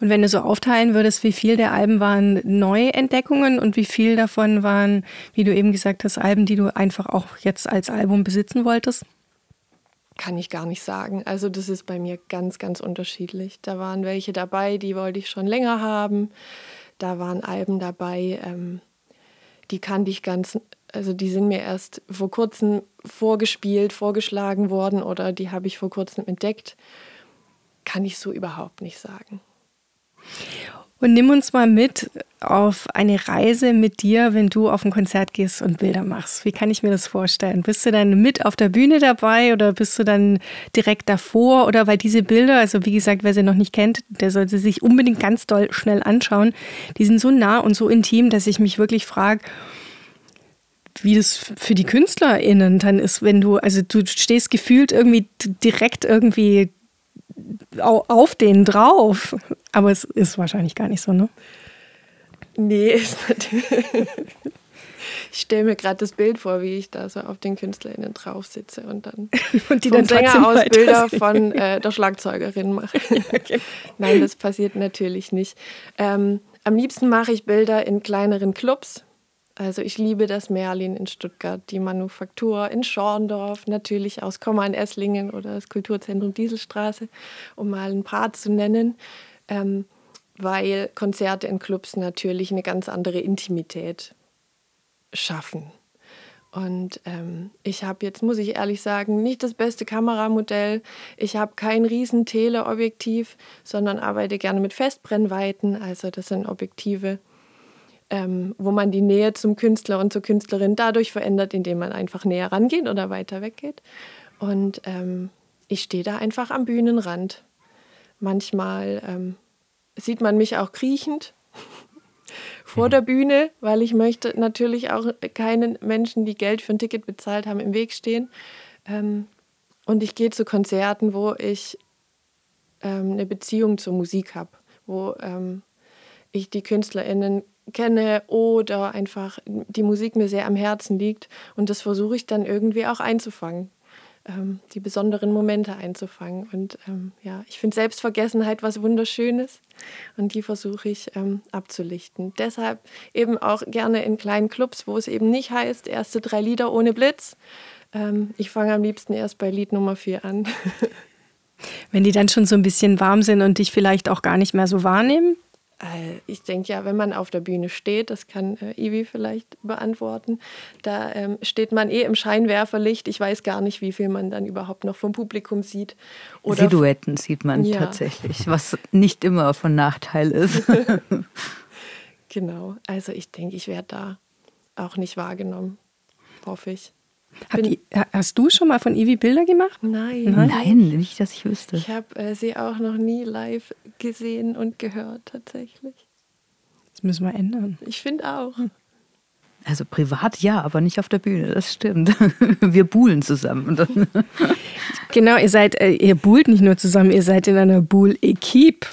Und wenn du so aufteilen würdest, wie viel der Alben waren Neuentdeckungen und wie viel davon waren, wie du eben gesagt hast, Alben, die du einfach auch jetzt als Album besitzen wolltest? Kann ich gar nicht sagen. Also das ist bei mir ganz, ganz unterschiedlich. Da waren welche dabei, die wollte ich schon länger haben. Da waren Alben dabei, ähm, die kannte ich ganz, also die sind mir erst vor kurzem vorgespielt, vorgeschlagen worden oder die habe ich vor kurzem entdeckt. Kann ich so überhaupt nicht sagen. Und nimm uns mal mit auf eine Reise mit dir, wenn du auf ein Konzert gehst und Bilder machst. Wie kann ich mir das vorstellen? Bist du dann mit auf der Bühne dabei oder bist du dann direkt davor? Oder weil diese Bilder, also wie gesagt, wer sie noch nicht kennt, der sollte sie sich unbedingt ganz doll schnell anschauen. Die sind so nah und so intim, dass ich mich wirklich frage, wie das für die KünstlerInnen dann ist, wenn du, also du stehst gefühlt irgendwie direkt irgendwie auf denen drauf. Aber es ist wahrscheinlich gar nicht so, ne? Nee, ist natürlich. Ich stelle mir gerade das Bild vor, wie ich da so auf den KünstlerInnen drauf sitze und dann und die dann Sänger aus Bilder von äh, der Schlagzeugerin mache. okay. Nein, das passiert natürlich nicht. Ähm, am liebsten mache ich Bilder in kleineren Clubs. Also ich liebe das Merlin in Stuttgart, die Manufaktur in Schorndorf, natürlich aus Komma in Esslingen oder das Kulturzentrum Dieselstraße, um mal ein paar zu nennen, ähm, weil Konzerte in Clubs natürlich eine ganz andere Intimität schaffen. Und ähm, ich habe jetzt, muss ich ehrlich sagen, nicht das beste Kameramodell. Ich habe kein riesen Teleobjektiv, sondern arbeite gerne mit Festbrennweiten. Also das sind Objektive, ähm, wo man die Nähe zum Künstler und zur Künstlerin dadurch verändert, indem man einfach näher rangeht oder weiter weggeht. Und ähm, ich stehe da einfach am Bühnenrand. Manchmal ähm, sieht man mich auch kriechend vor der Bühne, weil ich möchte natürlich auch keinen Menschen, die Geld für ein Ticket bezahlt haben, im Weg stehen. Ähm, und ich gehe zu Konzerten, wo ich ähm, eine Beziehung zur Musik habe, wo ähm, ich die KünstlerInnen kenne oder einfach die Musik mir sehr am Herzen liegt. Und das versuche ich dann irgendwie auch einzufangen, ähm, die besonderen Momente einzufangen. Und ähm, ja, ich finde Selbstvergessenheit was Wunderschönes und die versuche ich ähm, abzulichten. Deshalb eben auch gerne in kleinen Clubs, wo es eben nicht heißt, erste drei Lieder ohne Blitz. Ähm, ich fange am liebsten erst bei Lied Nummer vier an. Wenn die dann schon so ein bisschen warm sind und dich vielleicht auch gar nicht mehr so wahrnehmen? Äh, ich denke ja, wenn man auf der Bühne steht, das kann äh, Ivi vielleicht beantworten, da ähm, steht man eh im Scheinwerferlicht. Ich weiß gar nicht, wie viel man dann überhaupt noch vom Publikum sieht. Oder Silhouetten sieht man ja. tatsächlich, was nicht immer von Nachteil ist. genau, also ich denke, ich werde da auch nicht wahrgenommen, hoffe ich. Die, hast du schon mal von Ivi Bilder gemacht? Nein. Nein, nicht, dass ich wüsste. Ich habe äh, sie auch noch nie live gesehen und gehört, tatsächlich. Das müssen wir ändern. Ich finde auch. Also privat ja, aber nicht auf der Bühne, das stimmt. Wir buhlen zusammen. genau, ihr seid, äh, ihr buhlt nicht nur zusammen, ihr seid in einer Buhl-Equipe,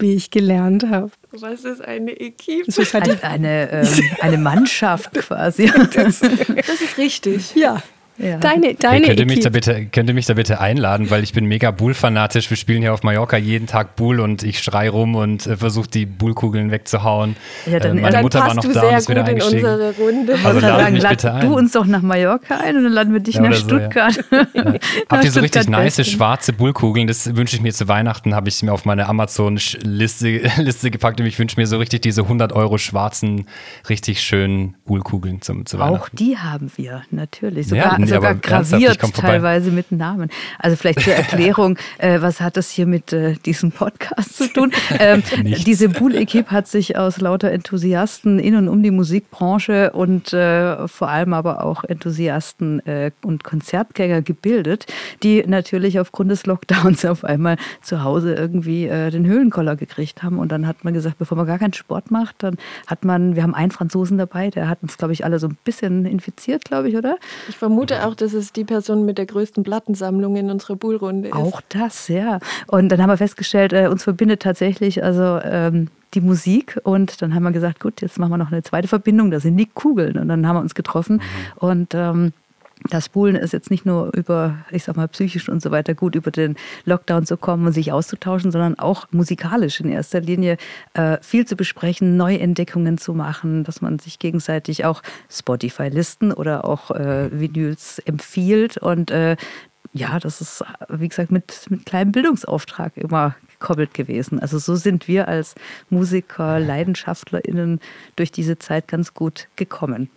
wie ich gelernt habe. Was ist eine Equipe? Das ist halt eine, ähm, eine Mannschaft quasi. Das, das ist richtig. Ja. Ja. Deine, deine hey, könnt, ihr mich da bitte, könnt ihr mich da bitte einladen, weil ich bin mega Bull-fanatisch. Wir spielen hier auf Mallorca jeden Tag Bull und ich schrei rum und äh, versuche die Bullkugeln wegzuhauen. Ja, dann, äh, meine dann Mutter war noch da und ist wieder eingestiegen. In unsere Runde. Also lad mich bitte ein. Du uns doch nach Mallorca ein und dann laden wir dich ja, nach Stuttgart. So, ja. ja. Habt ihr so richtig nice schwarze Bullkugeln? Das wünsche ich mir zu Weihnachten, habe ich mir auf meine Amazon-Liste Liste gepackt und ich wünsche mir so richtig diese 100 Euro schwarzen, richtig schönen Bullkugeln zum, zu Weihnachten. Auch die haben wir, natürlich. Sogar nee, sogar graviert teilweise mit Namen. Also vielleicht zur Erklärung, äh, was hat das hier mit äh, diesem Podcast zu tun? Ähm, diese Bull-Equipe hat sich aus lauter Enthusiasten in und um die Musikbranche und äh, vor allem aber auch Enthusiasten äh, und Konzertgänger gebildet, die natürlich aufgrund des Lockdowns auf einmal zu Hause irgendwie äh, den Höhlenkoller gekriegt haben. Und dann hat man gesagt, bevor man gar keinen Sport macht, dann hat man, wir haben einen Franzosen dabei, der hat uns, glaube ich, alle so ein bisschen infiziert, glaube ich, oder? Ich vermute auch, dass dass es die Person mit der größten Plattensammlung in unserer Bullrunde ist. Auch das, ja. Und dann haben wir festgestellt, äh, uns verbindet tatsächlich also ähm, die Musik und dann haben wir gesagt, gut, jetzt machen wir noch eine zweite Verbindung, das sind die Kugeln. Und dann haben wir uns getroffen mhm. und ähm, das Spulen ist jetzt nicht nur über, ich sag mal, psychisch und so weiter gut, über den Lockdown zu kommen und sich auszutauschen, sondern auch musikalisch in erster Linie äh, viel zu besprechen, Neuentdeckungen zu machen, dass man sich gegenseitig auch Spotify-Listen oder auch äh, Vinyls empfiehlt. Und äh, ja, das ist, wie gesagt, mit, mit kleinem Bildungsauftrag immer gekoppelt gewesen. Also so sind wir als Musiker, LeidenschaftlerInnen durch diese Zeit ganz gut gekommen.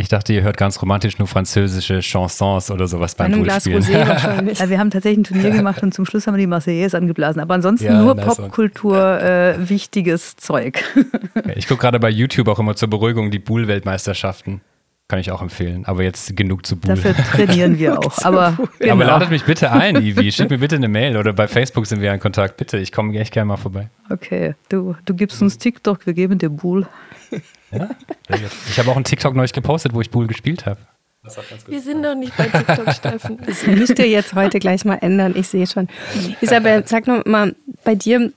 Ich dachte, ihr hört ganz romantisch nur französische Chansons oder sowas beim Poolspielen. ja, wir haben tatsächlich ein Turnier gemacht und zum Schluss haben wir die Marseillaise angeblasen. Aber ansonsten ja, nur Popkultur, äh, wichtiges Zeug. Ich gucke gerade bei YouTube auch immer zur Beruhigung die Bull-Weltmeisterschaften. Kann ich auch empfehlen. Aber jetzt genug zu Bull. Dafür trainieren wir auch. Aber, genau. aber ladet mich bitte ein, Ivi. Schickt mir bitte eine Mail oder bei Facebook sind wir in Kontakt. Bitte, ich komme echt gerne mal vorbei. Okay, du, du gibst uns TikTok, wir geben dir Bull. Ja? Ich habe auch einen TikTok neulich gepostet, wo ich Bull gespielt habe. Wir sind doch nicht bei TikTok, Steffen. Das müsst ihr jetzt heute gleich mal ändern, ich sehe schon. Isabel, sag noch mal, bei dir,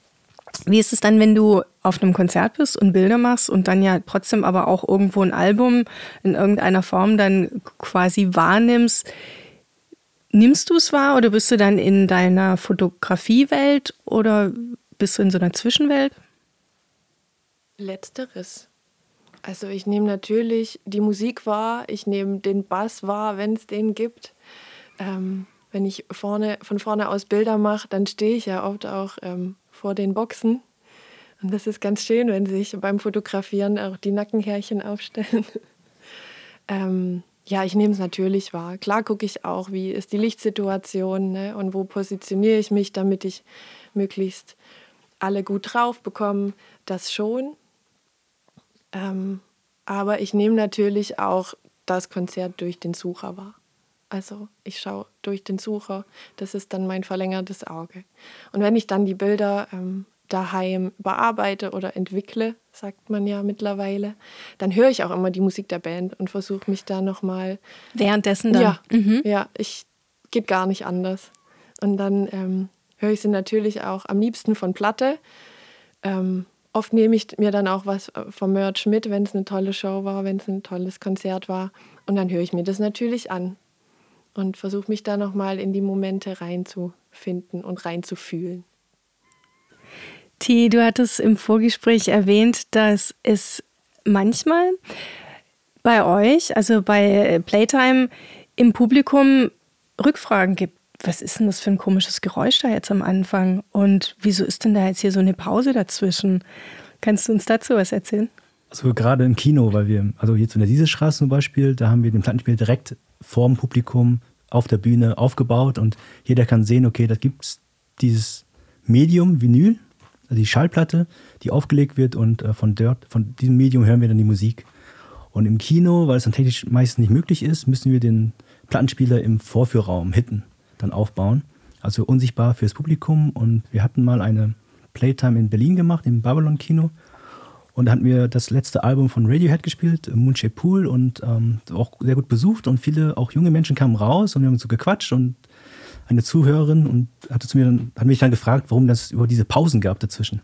wie ist es dann, wenn du auf einem Konzert bist und Bilder machst und dann ja trotzdem aber auch irgendwo ein Album in irgendeiner Form dann quasi wahrnimmst? Nimmst du es wahr oder bist du dann in deiner Fotografiewelt oder bist du in so einer Zwischenwelt? Letzteres. Also ich nehme natürlich die Musik wahr, ich nehme den Bass wahr, wenn es den gibt. Ähm, wenn ich vorne, von vorne aus Bilder mache, dann stehe ich ja oft auch ähm, vor den Boxen. Und das ist ganz schön, wenn sich beim Fotografieren auch die Nackenhärchen aufstellen. ähm, ja, ich nehme es natürlich wahr. Klar gucke ich auch, wie ist die Lichtsituation ne? und wo positioniere ich mich, damit ich möglichst alle gut drauf bekomme. Das schon. Ähm, aber ich nehme natürlich auch das Konzert durch den Sucher wahr. Also ich schaue durch den Sucher, das ist dann mein verlängertes Auge. Und wenn ich dann die Bilder ähm, daheim bearbeite oder entwickle, sagt man ja mittlerweile, dann höre ich auch immer die Musik der Band und versuche mich da nochmal. Währenddessen dann? Ja, mhm. ja, ich geht gar nicht anders. Und dann ähm, höre ich sie natürlich auch am liebsten von Platte. Ähm, oft nehme ich mir dann auch was äh, vom Merch mit, wenn es eine tolle Show war, wenn es ein tolles Konzert war. Und dann höre ich mir das natürlich an und versuche mich da nochmal in die Momente reinzufinden und reinzufühlen. T, du hattest im Vorgespräch erwähnt, dass es manchmal bei euch, also bei Playtime, im Publikum Rückfragen gibt was ist denn das für ein komisches Geräusch da jetzt am Anfang? Und wieso ist denn da jetzt hier so eine Pause dazwischen? Kannst du uns dazu was erzählen? Also gerade im Kino, weil wir, also jetzt in der Dieselstraße zum Beispiel, da haben wir den Plattenspiel direkt vorm Publikum auf der Bühne aufgebaut und jeder kann sehen, okay, da gibt es dieses Medium, Vinyl, also die Schallplatte, die aufgelegt wird und äh, von dort, von diesem Medium hören wir dann die Musik. Und im Kino, weil es dann technisch meistens nicht möglich ist, müssen wir den Plattenspieler im Vorführraum hitten dann aufbauen. Also unsichtbar fürs Publikum. Und wir hatten mal eine Playtime in Berlin gemacht, im Babylon Kino. Und da hatten wir das letzte Album von Radiohead gespielt, Moonshaped Pool, und ähm, auch sehr gut besucht. Und viele, auch junge Menschen kamen raus und wir haben so gequatscht. Und eine Zuhörerin und hatte zu mir dann, hat mich dann gefragt, warum das über diese Pausen gab dazwischen.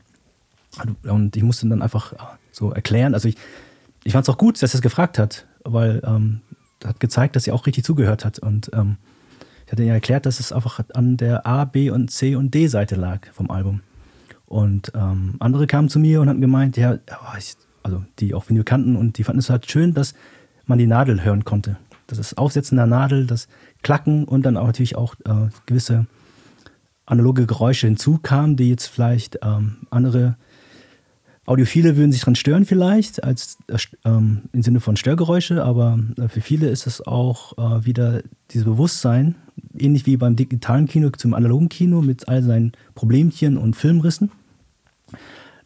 Und ich musste dann einfach äh, so erklären. Also ich, ich fand es auch gut, dass er es gefragt hat, weil ähm, hat gezeigt, dass sie auch richtig zugehört hat. Und ähm, ich hatte ihr erklärt, dass es einfach an der A, B und C und D Seite lag vom Album. Und ähm, andere kamen zu mir und hatten gemeint, ja, ich, also die auch Vinyl kannten und die fanden es halt schön, dass man die Nadel hören konnte. Das Aufsetzen der Nadel, das Klacken und dann auch natürlich auch äh, gewisse analoge Geräusche hinzukamen, die jetzt vielleicht ähm, andere Audiophile würden sich daran stören vielleicht, als äh, ähm, im Sinne von Störgeräusche, aber äh, für viele ist es auch äh, wieder dieses Bewusstsein, ähnlich wie beim digitalen Kino zum analogen Kino mit all seinen Problemchen und Filmrissen,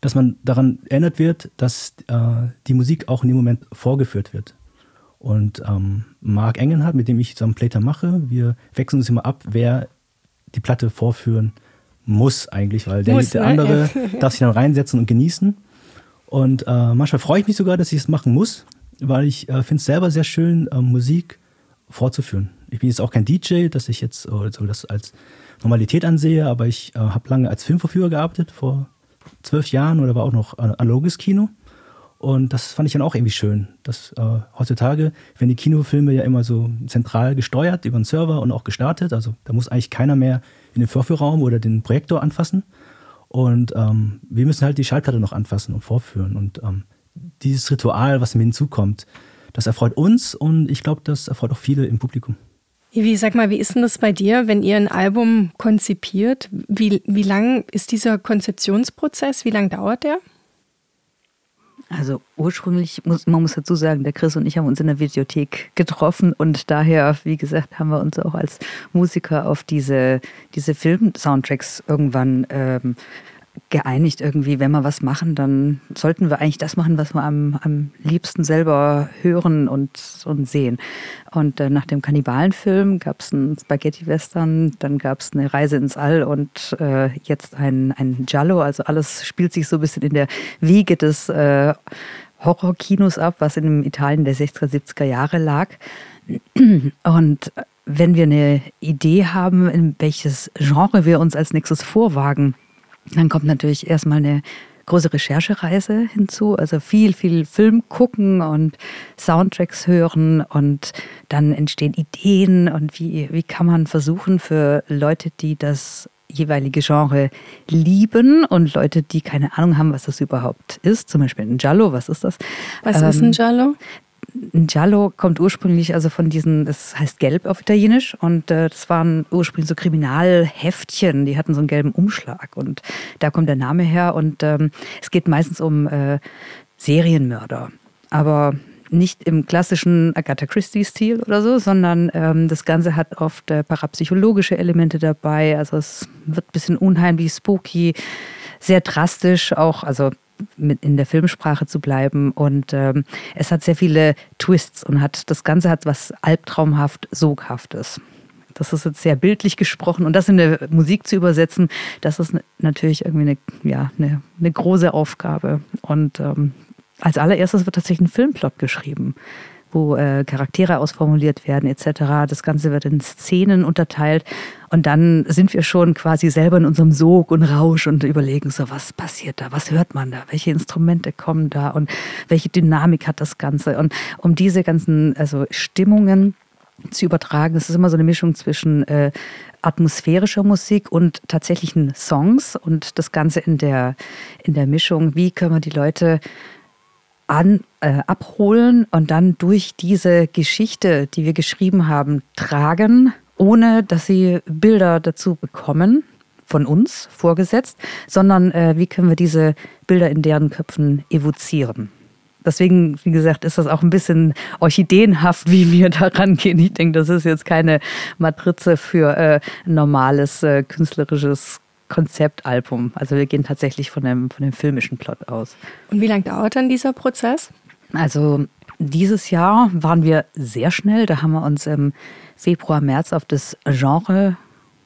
dass man daran erinnert wird, dass äh, die Musik auch in dem Moment vorgeführt wird. Und ähm, Marc Engenhardt, mit dem ich zusammen Playter mache, wir wechseln uns immer ab, wer die Platte vorführen muss eigentlich, weil der, muss, der ne? andere darf sich dann reinsetzen und genießen. Und äh, manchmal freue ich mich sogar, dass ich es machen muss, weil ich äh, finde es selber sehr schön, äh, Musik vorzuführen. Ich bin jetzt auch kein DJ, dass ich jetzt so das als Normalität ansehe, aber ich äh, habe lange als Filmverführer gearbeitet, vor zwölf Jahren oder war auch noch analoges Kino. Und das fand ich dann auch irgendwie schön, dass äh, heutzutage werden die Kinofilme ja immer so zentral gesteuert über einen Server und auch gestartet. Also da muss eigentlich keiner mehr in den Vorführraum oder den Projektor anfassen. Und ähm, wir müssen halt die Schallplatte noch anfassen und vorführen. Und ähm, dieses Ritual, was mir hinzukommt, das erfreut uns und ich glaube, das erfreut auch viele im Publikum. Wie, sag mal, wie ist denn das bei dir, wenn ihr ein Album konzipiert? Wie, wie lang ist dieser Konzeptionsprozess? Wie lang dauert der? Also ursprünglich, muss, man muss dazu sagen, der Chris und ich haben uns in der Videothek getroffen und daher, wie gesagt, haben wir uns auch als Musiker auf diese, diese Film-Soundtracks irgendwann ähm, geeinigt irgendwie, wenn wir was machen, dann sollten wir eigentlich das machen, was wir am, am liebsten selber hören und, und sehen. Und äh, nach dem Kannibalenfilm gab es einen Spaghetti-Western, dann gab es eine Reise ins All und äh, jetzt ein, ein Giallo. Also alles spielt sich so ein bisschen in der Wiege des äh, Horrorkinos ab, was in Italien der 60er, 70er Jahre lag. Und wenn wir eine Idee haben, in welches Genre wir uns als nächstes vorwagen, dann kommt natürlich erstmal eine große Recherchereise hinzu, also viel, viel Film gucken und Soundtracks hören und dann entstehen Ideen und wie, wie kann man versuchen für Leute, die das jeweilige Genre lieben und Leute, die keine Ahnung haben, was das überhaupt ist, zum Beispiel ein Giallo, was ist das? Was ähm, ist ein Giallo? Giallo kommt ursprünglich also von diesen, das heißt Gelb auf Italienisch. Und äh, das waren ursprünglich so Kriminalheftchen, die hatten so einen gelben Umschlag. Und da kommt der Name her. Und ähm, es geht meistens um äh, Serienmörder, aber nicht im klassischen Agatha Christie-Stil oder so, sondern ähm, das Ganze hat oft äh, parapsychologische Elemente dabei, also es wird ein bisschen unheimlich, spooky, sehr drastisch auch, also mit in der Filmsprache zu bleiben. Und ähm, es hat sehr viele Twists und hat das Ganze hat was albtraumhaft Soghaftes. Das ist jetzt sehr bildlich gesprochen und das in der Musik zu übersetzen, das ist natürlich irgendwie eine, ja, eine, eine große Aufgabe. Und ähm, als allererstes wird tatsächlich ein Filmplot geschrieben wo äh, Charaktere ausformuliert werden etc. Das Ganze wird in Szenen unterteilt. Und dann sind wir schon quasi selber in unserem Sog und Rausch und überlegen so, was passiert da, was hört man da, welche Instrumente kommen da? Und welche Dynamik hat das Ganze. Und um diese ganzen also Stimmungen zu übertragen, das ist immer so eine Mischung zwischen äh, atmosphärischer Musik und tatsächlichen Songs. Und das Ganze in der, in der Mischung, wie können wir die Leute an, äh, abholen und dann durch diese Geschichte, die wir geschrieben haben, tragen, ohne dass sie Bilder dazu bekommen von uns vorgesetzt, sondern äh, wie können wir diese Bilder in deren Köpfen evozieren. Deswegen, wie gesagt, ist das auch ein bisschen orchideenhaft, wie wir da rangehen. Ich denke, das ist jetzt keine Matrize für äh, normales äh, künstlerisches Konzeptalbum. Also wir gehen tatsächlich von dem, von dem filmischen Plot aus. Und wie lange dauert dann dieser Prozess? Also dieses Jahr waren wir sehr schnell. Da haben wir uns im Februar, März auf das Genre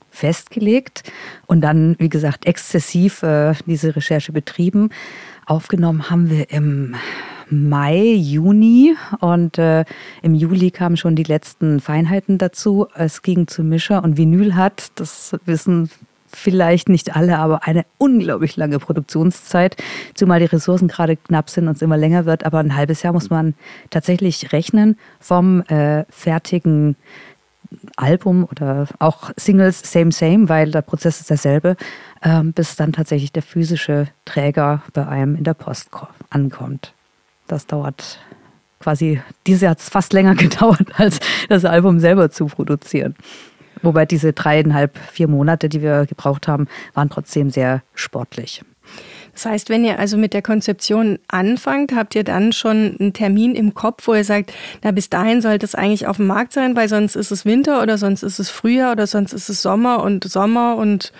festgelegt und dann, wie gesagt, exzessiv äh, diese Recherche betrieben. Aufgenommen haben wir im Mai, Juni und äh, im Juli kamen schon die letzten Feinheiten dazu. Es ging zu Mischer und Vinyl hat, das wissen vielleicht nicht alle, aber eine unglaublich lange Produktionszeit, zumal die Ressourcen gerade knapp sind und es immer länger wird. Aber ein halbes Jahr muss man tatsächlich rechnen vom äh, fertigen Album oder auch Singles Same Same, weil der Prozess ist derselbe, äh, bis dann tatsächlich der physische Träger bei einem in der Post ankommt. Das dauert quasi, dieses Jahr hat es fast länger gedauert, als das Album selber zu produzieren. Wobei diese dreieinhalb, vier Monate, die wir gebraucht haben, waren trotzdem sehr sportlich. Das heißt, wenn ihr also mit der Konzeption anfangt, habt ihr dann schon einen Termin im Kopf, wo ihr sagt, na bis dahin sollte es eigentlich auf dem Markt sein, weil sonst ist es Winter oder sonst ist es Frühjahr oder sonst ist es Sommer und Sommer und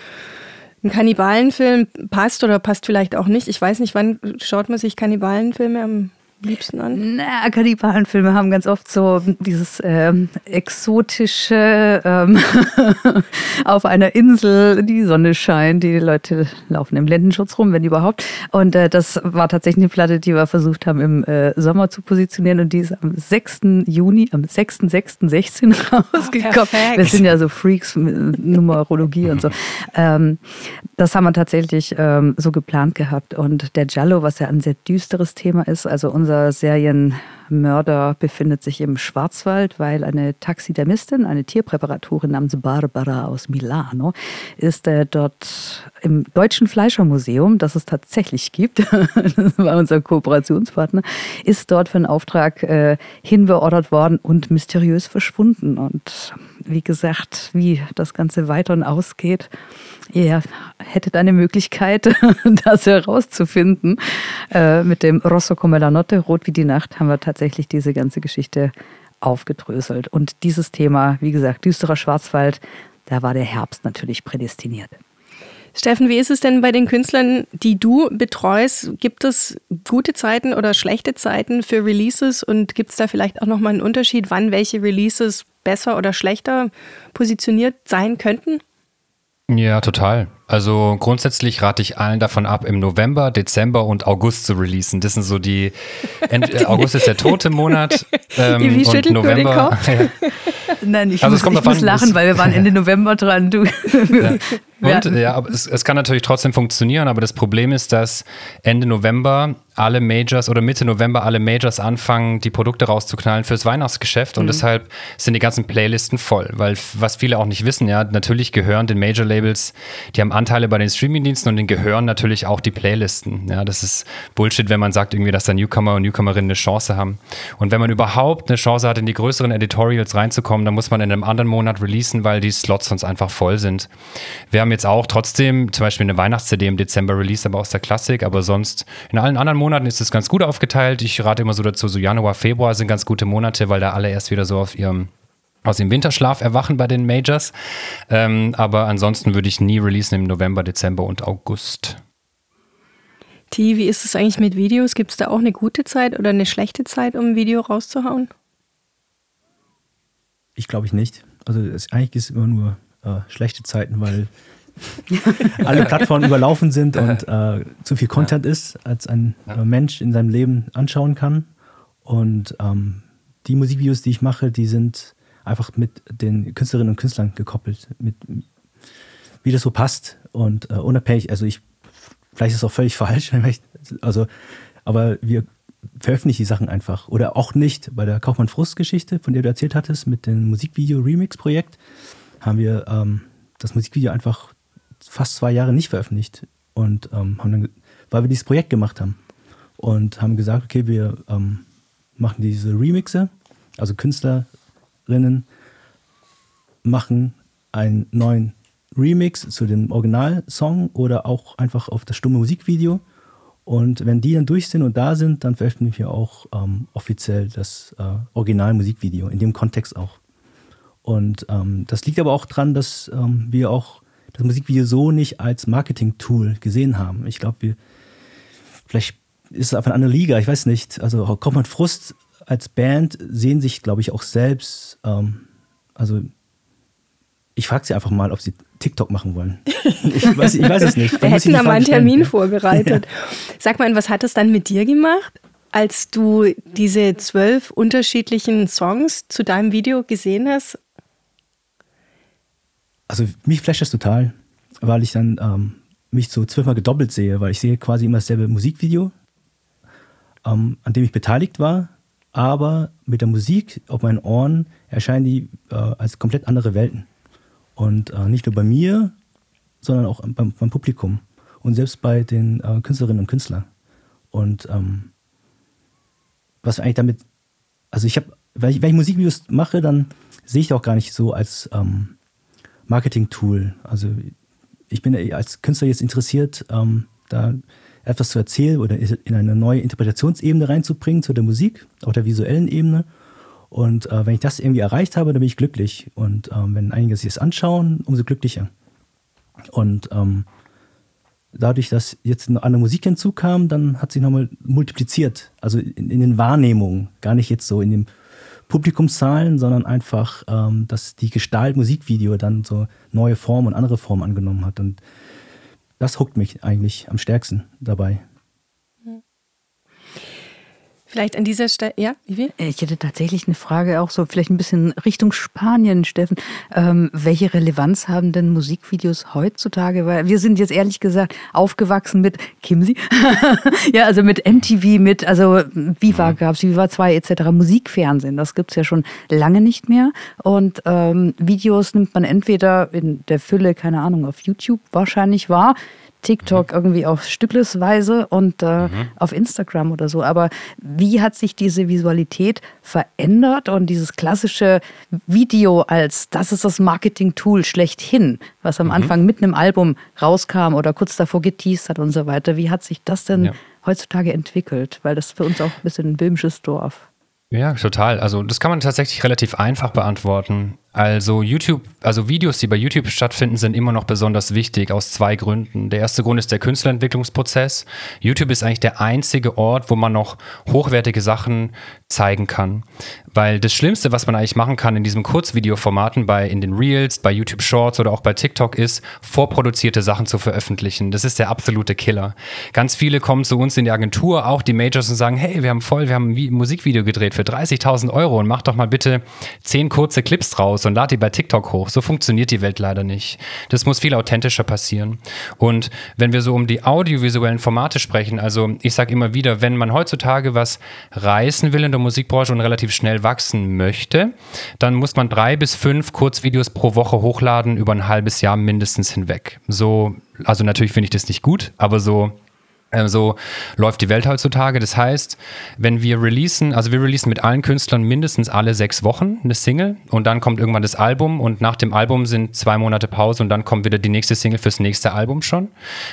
ein Kannibalenfilm passt oder passt vielleicht auch nicht. Ich weiß nicht, wann schaut man sich Kannibalenfilme am liebsten an? Na, Kannibalenfilme haben ganz oft so dieses ähm, exotische ähm, auf einer Insel, die Sonne scheint, die Leute laufen im Lendenschutz rum, wenn überhaupt. Und äh, das war tatsächlich eine Platte, die wir versucht haben im äh, Sommer zu positionieren und die ist am 6. Juni, am 6.6.16 rausgekommen. Oh, wir sind ja so Freaks mit Numerologie und so. Ähm, das haben wir tatsächlich ähm, so geplant gehabt. Und der Giallo, was ja ein sehr düsteres Thema ist, also unser unser Serienmörder befindet sich im Schwarzwald, weil eine Taxidermistin, eine Tierpräparatorin namens Barbara aus Milano, ist äh, dort im Deutschen Fleischermuseum, das es tatsächlich gibt, das war unser Kooperationspartner, ist dort für einen Auftrag äh, hinbeordert worden und mysteriös verschwunden. Und wie gesagt, wie das Ganze weiter und ausgeht, ihr hättet eine Möglichkeit, das herauszufinden. Äh, mit dem Rosso come la notte, Rot wie die Nacht, haben wir tatsächlich diese ganze Geschichte aufgedröselt. Und dieses Thema, wie gesagt, düsterer Schwarzwald, da war der Herbst natürlich prädestiniert. Steffen, wie ist es denn bei den Künstlern, die du betreust? Gibt es gute Zeiten oder schlechte Zeiten für Releases und gibt es da vielleicht auch nochmal einen Unterschied, wann welche Releases besser oder schlechter positioniert sein könnten? Ja, total. Also grundsätzlich rate ich allen davon ab, im November, Dezember und August zu releasen. Das sind so die. Ent äh, August ist der tote Monat. Ähm, Wie und November. Nein, ich, also muss, ich muss lachen, weil wir waren Ende November dran. Du. Ja. Und, ja, aber es, es kann natürlich trotzdem funktionieren, aber das Problem ist, dass Ende November alle Majors oder Mitte November alle Majors anfangen, die Produkte rauszuknallen fürs Weihnachtsgeschäft und mhm. deshalb sind die ganzen Playlisten voll, weil was viele auch nicht wissen, ja, natürlich gehören den Major Labels, die haben Anteile bei den Streamingdiensten und denen gehören natürlich auch die Playlisten. Ja, das ist Bullshit, wenn man sagt irgendwie, dass da Newcomer und Newcomerinnen eine Chance haben. Und wenn man überhaupt eine Chance hat, in die größeren Editorials reinzukommen, dann muss man in einem anderen Monat releasen, weil die Slots sonst einfach voll sind. Wir haben jetzt auch trotzdem zum Beispiel eine Weihnachts-CD im Dezember released, aber aus der Klassik. Aber sonst in allen anderen Monaten ist es ganz gut aufgeteilt. Ich rate immer so dazu, so Januar, Februar sind ganz gute Monate, weil da alle erst wieder so auf ihrem aus dem Winterschlaf erwachen bei den Majors. Ähm, aber ansonsten würde ich nie releasen im November, Dezember und August. T, wie ist es eigentlich mit Videos? Gibt es da auch eine gute Zeit oder eine schlechte Zeit, um ein Video rauszuhauen? Ich glaube ich nicht. Also es, eigentlich ist es immer nur äh, schlechte Zeiten, weil alle Plattformen überlaufen sind und äh, zu viel Content ja. ist, als ein ja. Mensch in seinem Leben anschauen kann. Und ähm, die Musikvideos, die ich mache, die sind einfach mit den Künstlerinnen und Künstlern gekoppelt, mit wie das so passt und äh, unabhängig. Also ich, vielleicht ist es auch völlig falsch, also, aber wir veröffentlichen die Sachen einfach oder auch nicht. Bei der Kaufmann-Frust-Geschichte, von der du erzählt hattest, mit dem Musikvideo-Remix-Projekt, haben wir ähm, das Musikvideo einfach fast zwei Jahre nicht veröffentlicht und ähm, haben dann, weil wir dieses Projekt gemacht haben und haben gesagt, okay, wir ähm, machen diese Remixe, also Künstlerinnen machen einen neuen Remix zu dem Originalsong oder auch einfach auf das stumme Musikvideo. Und wenn die dann durch sind und da sind, dann veröffentlichen wir auch ähm, offiziell das äh, Originalmusikvideo, in dem Kontext auch. Und ähm, das liegt aber auch daran, dass ähm, wir auch das Musikvideo so nicht als Marketing-Tool gesehen haben. Ich glaube, wir, vielleicht ist es einfach eine andere Liga, ich weiß nicht. Also kommt man Frust als Band sehen sich, glaube ich, auch selbst, ähm, also ich frage sie einfach mal, ob sie TikTok machen wollen. Ich weiß, ich weiß es nicht. Wir hätten da mal einen Termin stellen. vorbereitet. Ja. Sag mal, was hat es dann mit dir gemacht, als du diese zwölf unterschiedlichen Songs zu deinem Video gesehen hast? Also mich flasht das total, weil ich dann ähm, mich so zwölfmal gedoppelt sehe, weil ich sehe quasi immer dasselbe Musikvideo, ähm, an dem ich beteiligt war, aber mit der Musik auf meinen Ohren erscheinen die äh, als komplett andere Welten. Und äh, nicht nur bei mir, sondern auch beim, beim Publikum und selbst bei den äh, Künstlerinnen und Künstlern. Und ähm, was eigentlich damit, also ich habe, wenn ich, wenn ich Musikvideos mache, dann sehe ich auch gar nicht so als ähm, Marketing-Tool. Also ich bin als Künstler jetzt interessiert, ähm, da etwas zu erzählen oder in eine neue Interpretationsebene reinzubringen zu der Musik, auch der visuellen Ebene. Und äh, wenn ich das irgendwie erreicht habe, dann bin ich glücklich. Und ähm, wenn einige sich das anschauen, umso glücklicher. Und ähm, dadurch, dass jetzt eine andere Musik hinzukam, dann hat sich nochmal multipliziert. Also in, in, den Wahrnehmungen, gar nicht jetzt so in den Publikumszahlen, sondern einfach, ähm, dass die Gestalt Musikvideo dann so neue Formen und andere Formen angenommen hat. Und das huckt mich eigentlich am stärksten dabei. Vielleicht an dieser Stelle, ja, Ivi? Ich hätte tatsächlich eine Frage auch so vielleicht ein bisschen Richtung Spanien, Steffen. Ähm, welche Relevanz haben denn Musikvideos heutzutage? Weil wir sind jetzt ehrlich gesagt aufgewachsen mit Kimsi, ja, also mit MTV, mit, also Viva mhm. gab es, Viva 2 etc., Musikfernsehen, das gibt es ja schon lange nicht mehr. Und ähm, Videos nimmt man entweder in der Fülle, keine Ahnung, auf YouTube wahrscheinlich wahr, TikTok mhm. irgendwie auch stücklesweise und äh, mhm. auf Instagram oder so. Aber wie hat sich diese Visualität verändert und dieses klassische Video als das ist das Marketing-Tool schlechthin, was am mhm. Anfang mit einem Album rauskam oder kurz davor geteased hat und so weiter. Wie hat sich das denn ja. heutzutage entwickelt? Weil das für uns auch ein bisschen ein böhmisches Dorf. Ja, total. Also das kann man tatsächlich relativ einfach beantworten. Also YouTube, also Videos, die bei YouTube stattfinden, sind immer noch besonders wichtig aus zwei Gründen. Der erste Grund ist der Künstlerentwicklungsprozess. YouTube ist eigentlich der einzige Ort, wo man noch hochwertige Sachen zeigen kann. Weil das Schlimmste, was man eigentlich machen kann in diesem Kurzvideoformaten bei in den Reels, bei YouTube Shorts oder auch bei TikTok ist, vorproduzierte Sachen zu veröffentlichen. Das ist der absolute Killer. Ganz viele kommen zu uns in die Agentur, auch die Majors und sagen, hey, wir haben voll, wir haben ein Musikvideo gedreht für 30.000 Euro und mach doch mal bitte zehn kurze Clips draus und lad die bei TikTok hoch. So funktioniert die Welt leider nicht. Das muss viel authentischer passieren. Und wenn wir so um die audiovisuellen Formate sprechen, also ich sage immer wieder, wenn man heutzutage was reißen will in der Musikbranche und relativ schnell wachsen möchte, dann muss man drei bis fünf Kurzvideos pro Woche hochladen über ein halbes Jahr mindestens hinweg. So, also natürlich finde ich das nicht gut, aber so so läuft die Welt heutzutage. Das heißt, wenn wir releasen, also wir releasen mit allen Künstlern mindestens alle sechs Wochen eine Single und dann kommt irgendwann das Album und nach dem Album sind zwei Monate Pause und dann kommt wieder die nächste Single fürs nächste Album schon,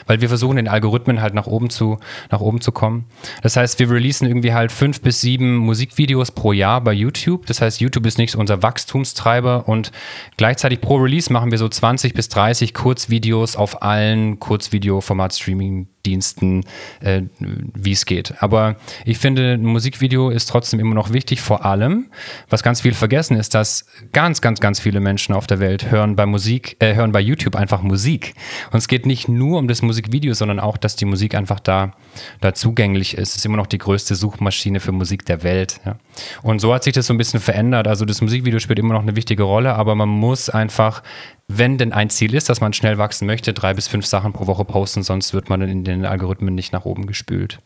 weil wir versuchen den Algorithmen halt nach oben zu, nach oben zu kommen. Das heißt, wir releasen irgendwie halt fünf bis sieben Musikvideos pro Jahr bei YouTube. Das heißt, YouTube ist nicht unser Wachstumstreiber und gleichzeitig pro Release machen wir so 20 bis 30 Kurzvideos auf allen Kurzvideo-Format-Streaming Diensten, äh, wie es geht. Aber ich finde, ein Musikvideo ist trotzdem immer noch wichtig, vor allem, was ganz viel vergessen ist, dass ganz, ganz, ganz viele Menschen auf der Welt hören bei Musik, äh, hören bei YouTube einfach Musik. Und es geht nicht nur um das Musikvideo, sondern auch, dass die Musik einfach da, da zugänglich ist. Es ist immer noch die größte Suchmaschine für Musik der Welt. Ja. Und so hat sich das so ein bisschen verändert. Also das Musikvideo spielt immer noch eine wichtige Rolle, aber man muss einfach wenn denn ein Ziel ist, dass man schnell wachsen möchte, drei bis fünf Sachen pro Woche posten, sonst wird man in den Algorithmen nicht nach oben gespült.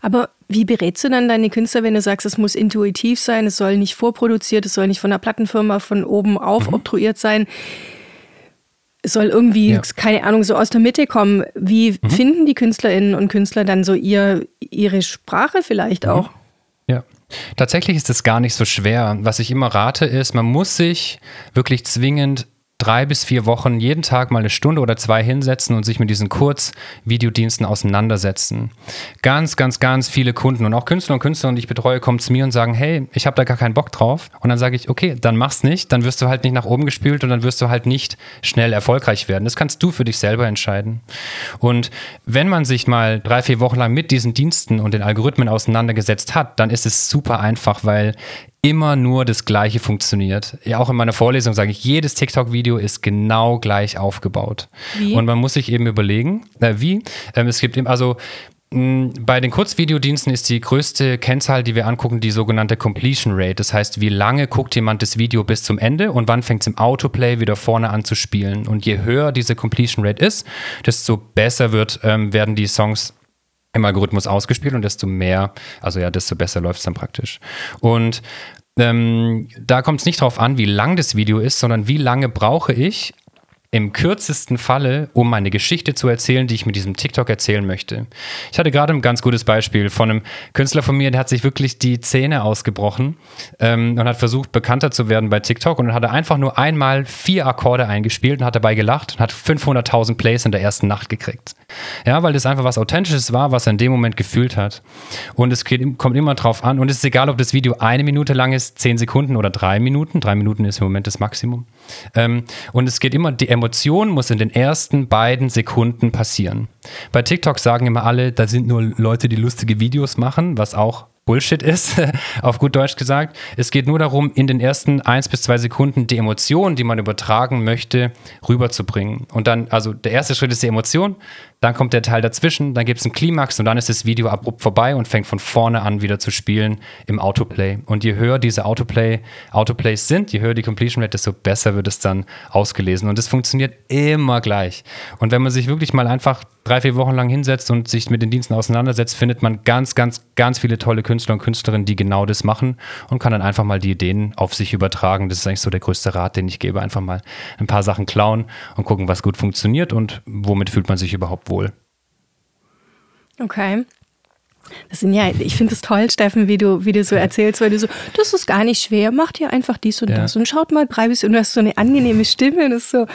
Aber wie berätst du dann deine Künstler, wenn du sagst, es muss intuitiv sein, es soll nicht vorproduziert, es soll nicht von der Plattenfirma von oben auf mhm. obtruiert sein? Es soll irgendwie, ja. keine Ahnung, so aus der Mitte kommen. Wie mhm. finden die Künstlerinnen und Künstler dann so ihr, ihre Sprache vielleicht mhm. auch? Ja. Tatsächlich ist es gar nicht so schwer. Was ich immer rate, ist, man muss sich wirklich zwingend drei bis vier Wochen jeden Tag mal eine Stunde oder zwei hinsetzen und sich mit diesen Kurzvideodiensten auseinandersetzen. Ganz, ganz, ganz viele Kunden und auch Künstler und Künstlerinnen, die ich betreue, kommen zu mir und sagen, hey, ich habe da gar keinen Bock drauf. Und dann sage ich, okay, dann mach's nicht, dann wirst du halt nicht nach oben gespült und dann wirst du halt nicht schnell erfolgreich werden. Das kannst du für dich selber entscheiden. Und wenn man sich mal drei, vier Wochen lang mit diesen Diensten und den Algorithmen auseinandergesetzt hat, dann ist es super einfach, weil immer nur das Gleiche funktioniert. Ja, auch in meiner Vorlesung sage ich, jedes TikTok-Video ist genau gleich aufgebaut. Wie? Und man muss sich eben überlegen, äh, wie. Ähm, es gibt eben, also bei den Kurzvideodiensten ist die größte Kennzahl, die wir angucken, die sogenannte Completion Rate. Das heißt, wie lange guckt jemand das Video bis zum Ende und wann fängt es im Autoplay wieder vorne an zu spielen. Und je höher diese Completion Rate ist, desto besser wird, ähm, werden die Songs im Algorithmus ausgespielt und desto mehr, also ja, desto besser läuft es dann praktisch. Und ähm, da kommt es nicht darauf an, wie lang das Video ist, sondern wie lange brauche ich im kürzesten Falle, um meine Geschichte zu erzählen, die ich mit diesem TikTok erzählen möchte. Ich hatte gerade ein ganz gutes Beispiel von einem Künstler von mir, der hat sich wirklich die Zähne ausgebrochen ähm, und hat versucht, bekannter zu werden bei TikTok und hat einfach nur einmal vier Akkorde eingespielt und hat dabei gelacht und hat 500.000 Plays in der ersten Nacht gekriegt. Ja, weil das einfach was Authentisches war, was er in dem Moment gefühlt hat. Und es geht, kommt immer drauf an und es ist egal, ob das Video eine Minute lang ist, zehn Sekunden oder drei Minuten. Drei Minuten ist im Moment das Maximum. Ähm, und es geht immer, die Emotion muss in den ersten beiden Sekunden passieren. Bei TikTok sagen immer alle, da sind nur Leute, die lustige Videos machen, was auch Bullshit ist, auf gut Deutsch gesagt. Es geht nur darum, in den ersten eins bis zwei Sekunden die Emotion, die man übertragen möchte, rüberzubringen. Und dann, also der erste Schritt ist die Emotion, dann kommt der Teil dazwischen, dann gibt es einen Klimax und dann ist das Video abrupt vorbei und fängt von vorne an wieder zu spielen im Autoplay. Und je höher diese Autoplay, Autoplays sind, je höher die Completion Rate, desto besser wird es dann ausgelesen. Und es funktioniert immer gleich. Und wenn man sich wirklich mal einfach drei, vier Wochen lang hinsetzt und sich mit den Diensten auseinandersetzt, findet man ganz, ganz, ganz viele tolle Künstler und Künstlerinnen, die genau das machen und kann dann einfach mal die Ideen auf sich übertragen. Das ist eigentlich so der größte Rat, den ich gebe. Einfach mal ein paar Sachen klauen und gucken, was gut funktioniert und womit fühlt man sich überhaupt wohl. Okay. Das sind ja, ich finde es toll, Steffen, wie du, wie du so erzählst, weil du so, das ist gar nicht schwer, macht ihr einfach dies und ja. das und schaut mal bis und du hast so eine angenehme Stimme, das ist so,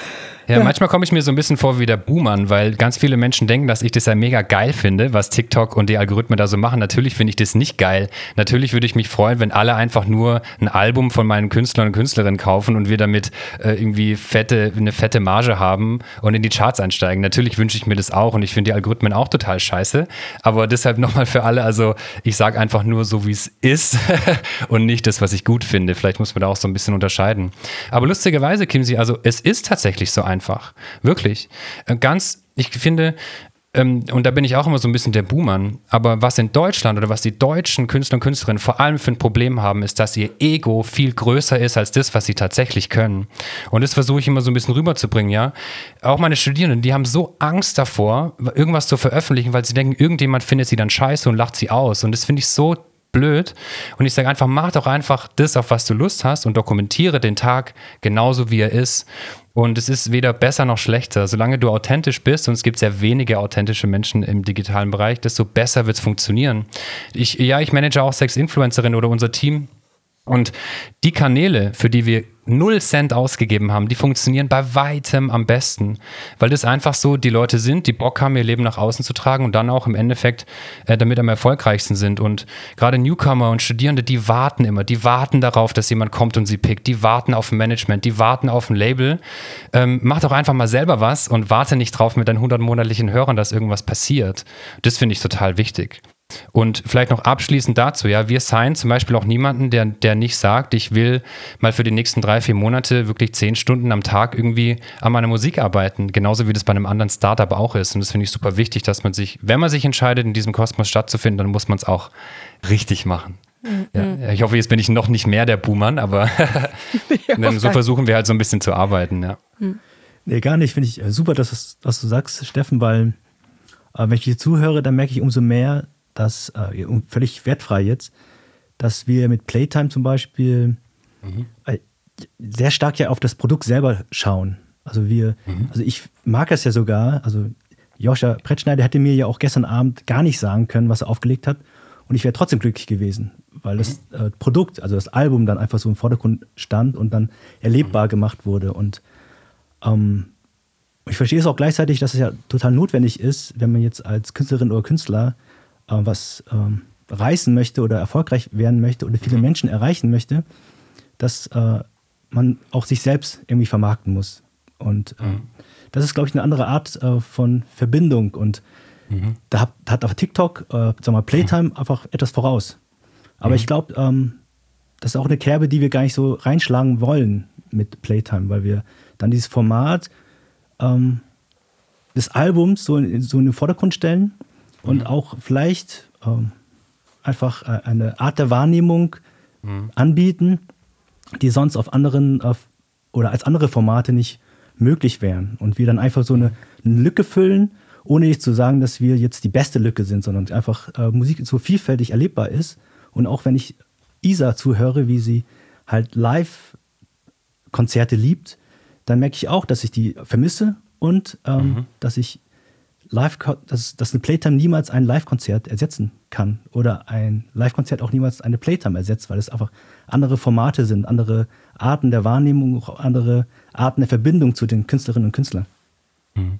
ja, ja, manchmal komme ich mir so ein bisschen vor wie der Boomer, weil ganz viele Menschen denken, dass ich das ja mega geil finde, was TikTok und die Algorithmen da so machen. Natürlich finde ich das nicht geil. Natürlich würde ich mich freuen, wenn alle einfach nur ein Album von meinen Künstlern und Künstlerinnen kaufen und wir damit äh, irgendwie fette, eine fette Marge haben und in die Charts einsteigen. Natürlich wünsche ich mir das auch und ich finde die Algorithmen auch total scheiße. Aber deshalb nochmal für alle, also ich sage einfach nur so, wie es ist und nicht das, was ich gut finde. Vielleicht muss man da auch so ein bisschen unterscheiden. Aber lustigerweise, Kimsi, also es ist tatsächlich so einfach. Wirklich. Äh, ganz, ich finde, ähm, und da bin ich auch immer so ein bisschen der Buhmann, aber was in Deutschland oder was die deutschen Künstler und Künstlerinnen vor allem für ein Problem haben, ist, dass ihr Ego viel größer ist als das, was sie tatsächlich können. Und das versuche ich immer so ein bisschen rüberzubringen, ja. Auch meine Studierenden, die haben so Angst davor, irgendwas zu veröffentlichen, weil sie denken, irgendjemand findet sie dann scheiße und lacht sie aus. Und das finde ich so blöd. Und ich sage einfach, mach doch einfach das, auf was du Lust hast und dokumentiere den Tag genauso, wie er ist. Und es ist weder besser noch schlechter. Solange du authentisch bist, und es gibt sehr wenige authentische Menschen im digitalen Bereich, desto besser wird es funktionieren. Ich, ja, ich manage auch sechs Influencerinnen oder unser Team. Und die Kanäle, für die wir null Cent ausgegeben haben, die funktionieren bei weitem am besten, weil das einfach so die Leute sind, die Bock haben, ihr Leben nach außen zu tragen und dann auch im Endeffekt äh, damit am erfolgreichsten sind. Und gerade Newcomer und Studierende, die warten immer, die warten darauf, dass jemand kommt und sie pickt, die warten auf ein Management, die warten auf ein Label. Ähm, mach doch einfach mal selber was und warte nicht drauf mit deinen 100 monatlichen Hörern, dass irgendwas passiert. Das finde ich total wichtig. Und vielleicht noch abschließend dazu, ja, wir signen zum Beispiel auch niemanden, der, der nicht sagt, ich will mal für die nächsten drei, vier Monate wirklich zehn Stunden am Tag irgendwie an meiner Musik arbeiten. Genauso wie das bei einem anderen Startup auch ist. Und das finde ich super wichtig, dass man sich, wenn man sich entscheidet, in diesem Kosmos stattzufinden, dann muss man es auch richtig machen. Mhm. Ja, ich hoffe, jetzt bin ich noch nicht mehr der Buhmann, aber so versuchen wir halt so ein bisschen zu arbeiten, ja. Mhm. Nee, gar nicht. Finde ich äh, super, dass, was du sagst, Steffen, weil äh, wenn ich dir zuhöre, dann merke ich umso mehr, dass, äh, völlig wertfrei jetzt, dass wir mit Playtime zum Beispiel mhm. äh, sehr stark ja auf das Produkt selber schauen. Also wir, mhm. also ich mag es ja sogar, also Joscha Pretschneider hätte mir ja auch gestern Abend gar nicht sagen können, was er aufgelegt hat. Und ich wäre trotzdem glücklich gewesen, weil das mhm. äh, Produkt, also das Album dann einfach so im Vordergrund stand und dann erlebbar mhm. gemacht wurde. Und ähm, ich verstehe es auch gleichzeitig, dass es ja total notwendig ist, wenn man jetzt als Künstlerin oder Künstler äh, was ähm, reißen möchte oder erfolgreich werden möchte oder viele mhm. Menschen erreichen möchte, dass äh, man auch sich selbst irgendwie vermarkten muss. Und äh, mhm. das ist, glaube ich, eine andere Art äh, von Verbindung. Und mhm. da hat, hat auf TikTok, äh, sag mal, Playtime einfach etwas voraus. Aber mhm. ich glaube, ähm, das ist auch eine Kerbe, die wir gar nicht so reinschlagen wollen mit Playtime, weil wir dann dieses Format ähm, des Albums so in, so in den Vordergrund stellen und mhm. auch vielleicht ähm, einfach äh, eine Art der Wahrnehmung mhm. anbieten, die sonst auf anderen äh, oder als andere Formate nicht möglich wären. Und wir dann einfach so eine, eine Lücke füllen, ohne nicht zu sagen, dass wir jetzt die beste Lücke sind, sondern einfach äh, Musik so vielfältig erlebbar ist. Und auch wenn ich Isa zuhöre, wie sie halt Live-Konzerte liebt, dann merke ich auch, dass ich die vermisse und ähm, mhm. dass ich Live, dass, dass eine Playtime niemals ein Live-Konzert ersetzen kann oder ein Live-Konzert auch niemals eine Playtime ersetzt, weil es einfach andere Formate sind, andere Arten der Wahrnehmung, auch andere Arten der Verbindung zu den Künstlerinnen und Künstlern. Mhm.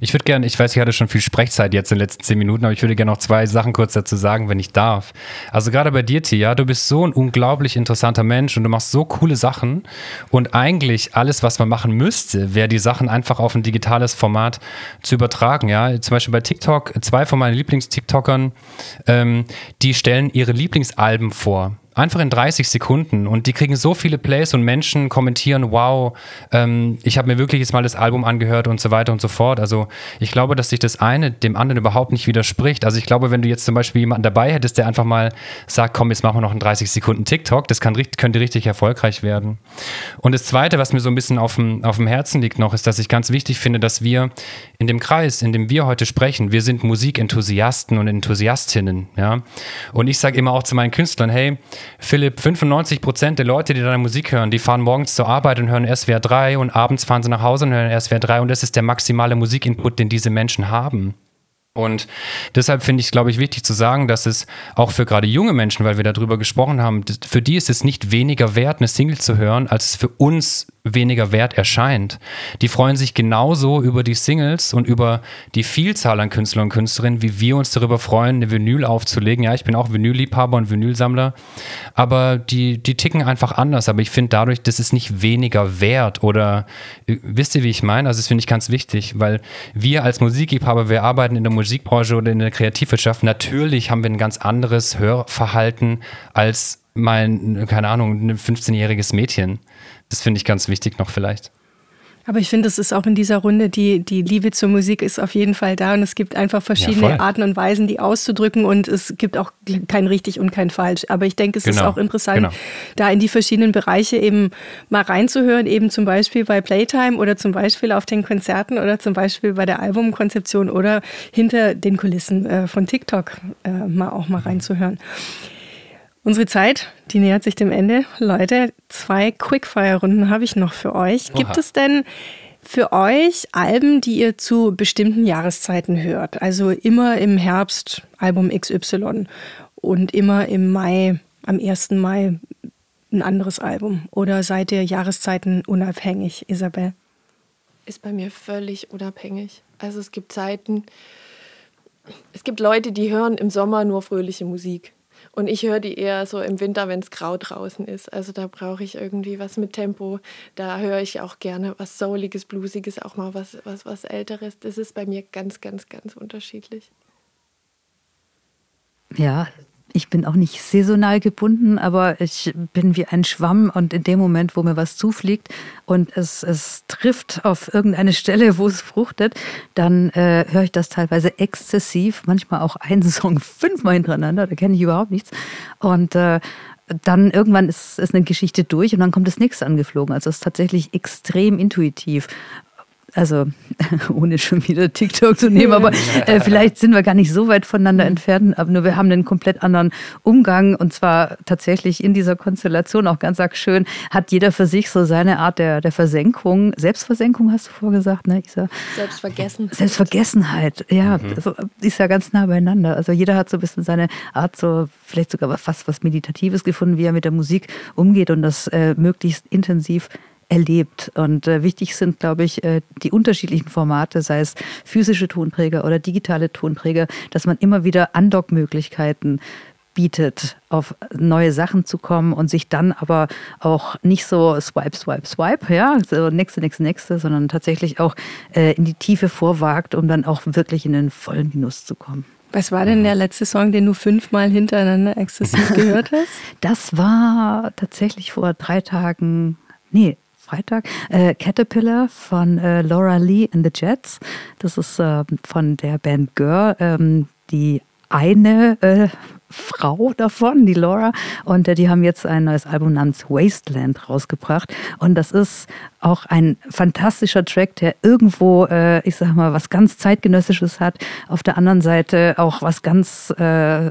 Ich würde gerne, ich weiß, ich hatte schon viel Sprechzeit jetzt in den letzten zehn Minuten, aber ich würde gerne noch zwei Sachen kurz dazu sagen, wenn ich darf. Also gerade bei dir, Tia, du bist so ein unglaublich interessanter Mensch und du machst so coole Sachen und eigentlich alles, was man machen müsste, wäre die Sachen einfach auf ein digitales Format zu übertragen. Ja, zum Beispiel bei TikTok, zwei von meinen Lieblings-TikTokern, ähm, die stellen ihre Lieblingsalben vor. Einfach in 30 Sekunden. Und die kriegen so viele Plays und Menschen kommentieren, wow, ähm, ich habe mir wirklich jetzt mal das Album angehört und so weiter und so fort. Also ich glaube, dass sich das eine dem anderen überhaupt nicht widerspricht. Also ich glaube, wenn du jetzt zum Beispiel jemanden dabei hättest, der einfach mal sagt, komm, jetzt machen wir noch einen 30 Sekunden TikTok, das kann, könnte richtig erfolgreich werden. Und das Zweite, was mir so ein bisschen auf dem, auf dem Herzen liegt noch, ist, dass ich ganz wichtig finde, dass wir in dem Kreis, in dem wir heute sprechen, wir sind Musikenthusiasten und Enthusiastinnen. Ja? Und ich sage immer auch zu meinen Künstlern, hey, Philipp, 95 Prozent der Leute, die deine Musik hören, die fahren morgens zur Arbeit und hören SWR 3 und abends fahren sie nach Hause und hören SWR 3 und das ist der maximale Musikinput, den diese Menschen haben. Und deshalb finde ich, glaube ich, wichtig zu sagen, dass es auch für gerade junge Menschen, weil wir darüber gesprochen haben, für die ist es nicht weniger wert, eine Single zu hören, als es für uns weniger wert erscheint. Die freuen sich genauso über die Singles und über die Vielzahl an Künstlern und Künstlerinnen, wie wir uns darüber freuen, eine Vinyl aufzulegen. Ja, ich bin auch Vinylliebhaber und Vinylsammler, aber die, die ticken einfach anders. Aber ich finde dadurch, das ist nicht weniger wert oder äh, wisst ihr, wie ich meine? Also das finde ich ganz wichtig, weil wir als Musikliebhaber, wir arbeiten in der Musikbranche oder in der Kreativwirtschaft, natürlich haben wir ein ganz anderes Hörverhalten als mein, keine Ahnung, ein 15-jähriges Mädchen. Das finde ich ganz wichtig noch vielleicht. Aber ich finde, es ist auch in dieser Runde, die, die Liebe zur Musik ist auf jeden Fall da und es gibt einfach verschiedene ja, Arten und Weisen, die auszudrücken und es gibt auch kein richtig und kein falsch. Aber ich denke, es genau. ist auch interessant, genau. da in die verschiedenen Bereiche eben mal reinzuhören, eben zum Beispiel bei Playtime oder zum Beispiel auf den Konzerten oder zum Beispiel bei der Albumkonzeption oder hinter den Kulissen äh, von TikTok äh, mal auch mal reinzuhören. Unsere Zeit, die nähert sich dem Ende. Leute, zwei Quickfire-Runden habe ich noch für euch. Oha. Gibt es denn für euch Alben, die ihr zu bestimmten Jahreszeiten hört? Also immer im Herbst Album XY und immer im Mai, am 1. Mai ein anderes Album? Oder seid ihr Jahreszeiten unabhängig, Isabel? Ist bei mir völlig unabhängig. Also es gibt Zeiten, es gibt Leute, die hören im Sommer nur fröhliche Musik. Und ich höre die eher so im Winter, wenn es grau draußen ist. Also da brauche ich irgendwie was mit Tempo. Da höre ich auch gerne was Souliges, Bluesiges, auch mal was, was, was Älteres. Das ist bei mir ganz, ganz, ganz unterschiedlich. Ja, ich bin auch nicht saisonal gebunden, aber ich bin wie ein Schwamm und in dem Moment, wo mir was zufliegt und es, es trifft auf irgendeine Stelle, wo es fruchtet, dann äh, höre ich das teilweise exzessiv, manchmal auch einen Song fünfmal hintereinander, da kenne ich überhaupt nichts. Und äh, dann irgendwann ist, ist eine Geschichte durch und dann kommt das nächste angeflogen. Also es ist tatsächlich extrem intuitiv also ohne schon wieder TikTok zu nehmen, aber äh, vielleicht sind wir gar nicht so weit voneinander mhm. entfernt, aber nur wir haben einen komplett anderen Umgang und zwar tatsächlich in dieser Konstellation auch ganz arg schön, hat jeder für sich so seine Art der, der Versenkung, Selbstversenkung hast du vorgesagt, ne Isa? Selbstvergessen. Selbstvergessenheit, ja, mhm. das ist ja ganz nah beieinander. Also jeder hat so ein bisschen seine Art, so vielleicht sogar fast was Meditatives gefunden, wie er mit der Musik umgeht und das äh, möglichst intensiv erlebt. Und äh, wichtig sind, glaube ich, äh, die unterschiedlichen Formate, sei es physische Tonträger oder digitale Tonträger, dass man immer wieder Andockmöglichkeiten bietet, auf neue Sachen zu kommen und sich dann aber auch nicht so swipe, swipe, swipe, ja, so nächste, nächste, nächste, sondern tatsächlich auch äh, in die Tiefe vorwagt, um dann auch wirklich in den vollen Genuss zu kommen. Was war denn der letzte Song, den du fünfmal hintereinander exzessiv gehört hast? Das war tatsächlich vor drei Tagen, nee, Freitag, äh, Caterpillar von äh, Laura Lee and the Jets. Das ist äh, von der Band Girl, ähm, die eine äh, Frau davon, die Laura. Und äh, die haben jetzt ein neues Album namens Wasteland rausgebracht. Und das ist auch ein fantastischer Track, der irgendwo, äh, ich sag mal, was ganz zeitgenössisches hat. Auf der anderen Seite auch was ganz, äh,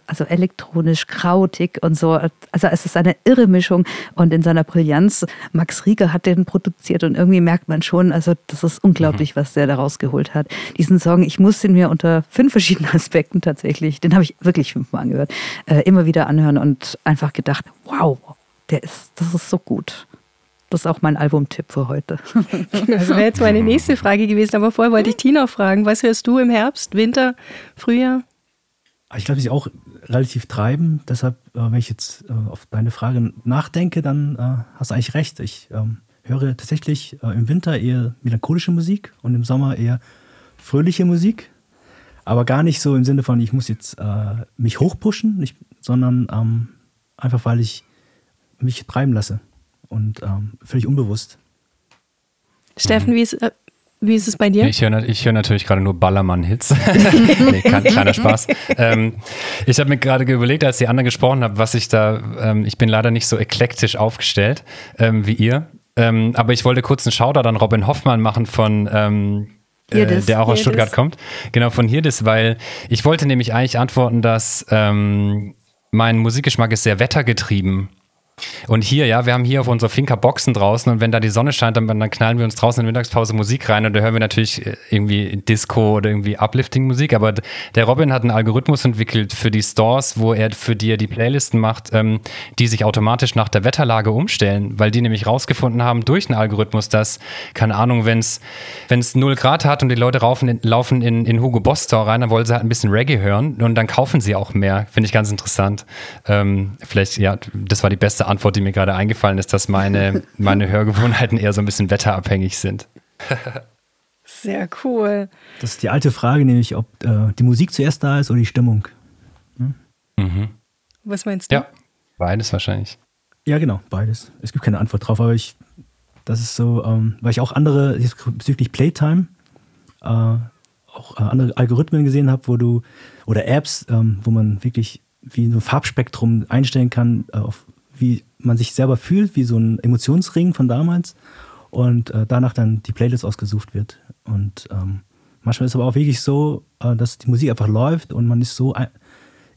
also elektronisch, krautig und so. Also es ist eine irre Mischung und in seiner Brillanz. Max Rieger hat den produziert und irgendwie merkt man schon, also das ist unglaublich, mhm. was der da rausgeholt hat. Diesen Song, ich muss den mir unter fünf verschiedenen Aspekten tatsächlich, den habe ich wirklich fünfmal angehört, äh, immer wieder anhören und einfach gedacht, wow, der ist, das ist so gut. Das ist auch mein Albumtipp für heute. Das wäre jetzt meine nächste Frage gewesen, aber vorher wollte ich Tina fragen, was hörst du im Herbst, Winter, Frühjahr? Ich glaube, sie auch relativ treiben. Deshalb, äh, wenn ich jetzt äh, auf deine Frage nachdenke, dann äh, hast du eigentlich recht. Ich ähm, höre tatsächlich im Winter eher melancholische Musik und im Sommer eher fröhliche Musik. Aber gar nicht so im Sinne von, ich muss jetzt mich hochpushen, nicht, sondern ähm, einfach, weil ich mich treiben lasse und ähm, völlig unbewusst. Steffen, wie ist, äh, wie ist es bei dir? Ich höre ich hör natürlich gerade nur Ballermann-Hits. nee, kleiner Spaß. Ähm, ich habe mir gerade überlegt, als die anderen gesprochen haben, was ich da, ähm, ich bin leider nicht so eklektisch aufgestellt ähm, wie ihr. Ähm, aber ich wollte kurz einen Shoutout an Robin Hoffmann machen von ähm, äh, der auch aus Stuttgart kommt. Genau, von Hirdes, weil ich wollte nämlich eigentlich antworten, dass ähm, mein Musikgeschmack ist sehr wettergetrieben. Und hier, ja, wir haben hier auf unserer Finca Boxen draußen und wenn da die Sonne scheint, dann, dann knallen wir uns draußen in der Mittagspause Musik rein und da hören wir natürlich äh, irgendwie Disco oder irgendwie Uplifting-Musik. Aber der Robin hat einen Algorithmus entwickelt für die Stores, wo er für dir die Playlisten macht, ähm, die sich automatisch nach der Wetterlage umstellen, weil die nämlich rausgefunden haben durch einen Algorithmus, dass, keine Ahnung, wenn es 0 Grad hat und die Leute laufen in, laufen in, in Hugo Boss Store rein, dann wollen sie halt ein bisschen Reggae hören und dann kaufen sie auch mehr. Finde ich ganz interessant. Ähm, vielleicht, ja, das war die beste Antwort, die mir gerade eingefallen ist, dass meine, meine Hörgewohnheiten eher so ein bisschen wetterabhängig sind. Sehr cool. Das ist die alte Frage, nämlich ob äh, die Musik zuerst da ist oder die Stimmung. Hm? Mhm. Was meinst du? Ja, beides wahrscheinlich. Ja, genau, beides. Es gibt keine Antwort drauf, aber ich, das ist so, ähm, weil ich auch andere, bezüglich Playtime, äh, auch äh, andere Algorithmen gesehen habe, wo du, oder Apps, ähm, wo man wirklich wie so ein Farbspektrum einstellen kann, äh, auf wie man sich selber fühlt, wie so ein Emotionsring von damals. Und äh, danach dann die Playlist ausgesucht wird. Und ähm, manchmal ist es aber auch wirklich so, äh, dass die Musik einfach läuft und man ist so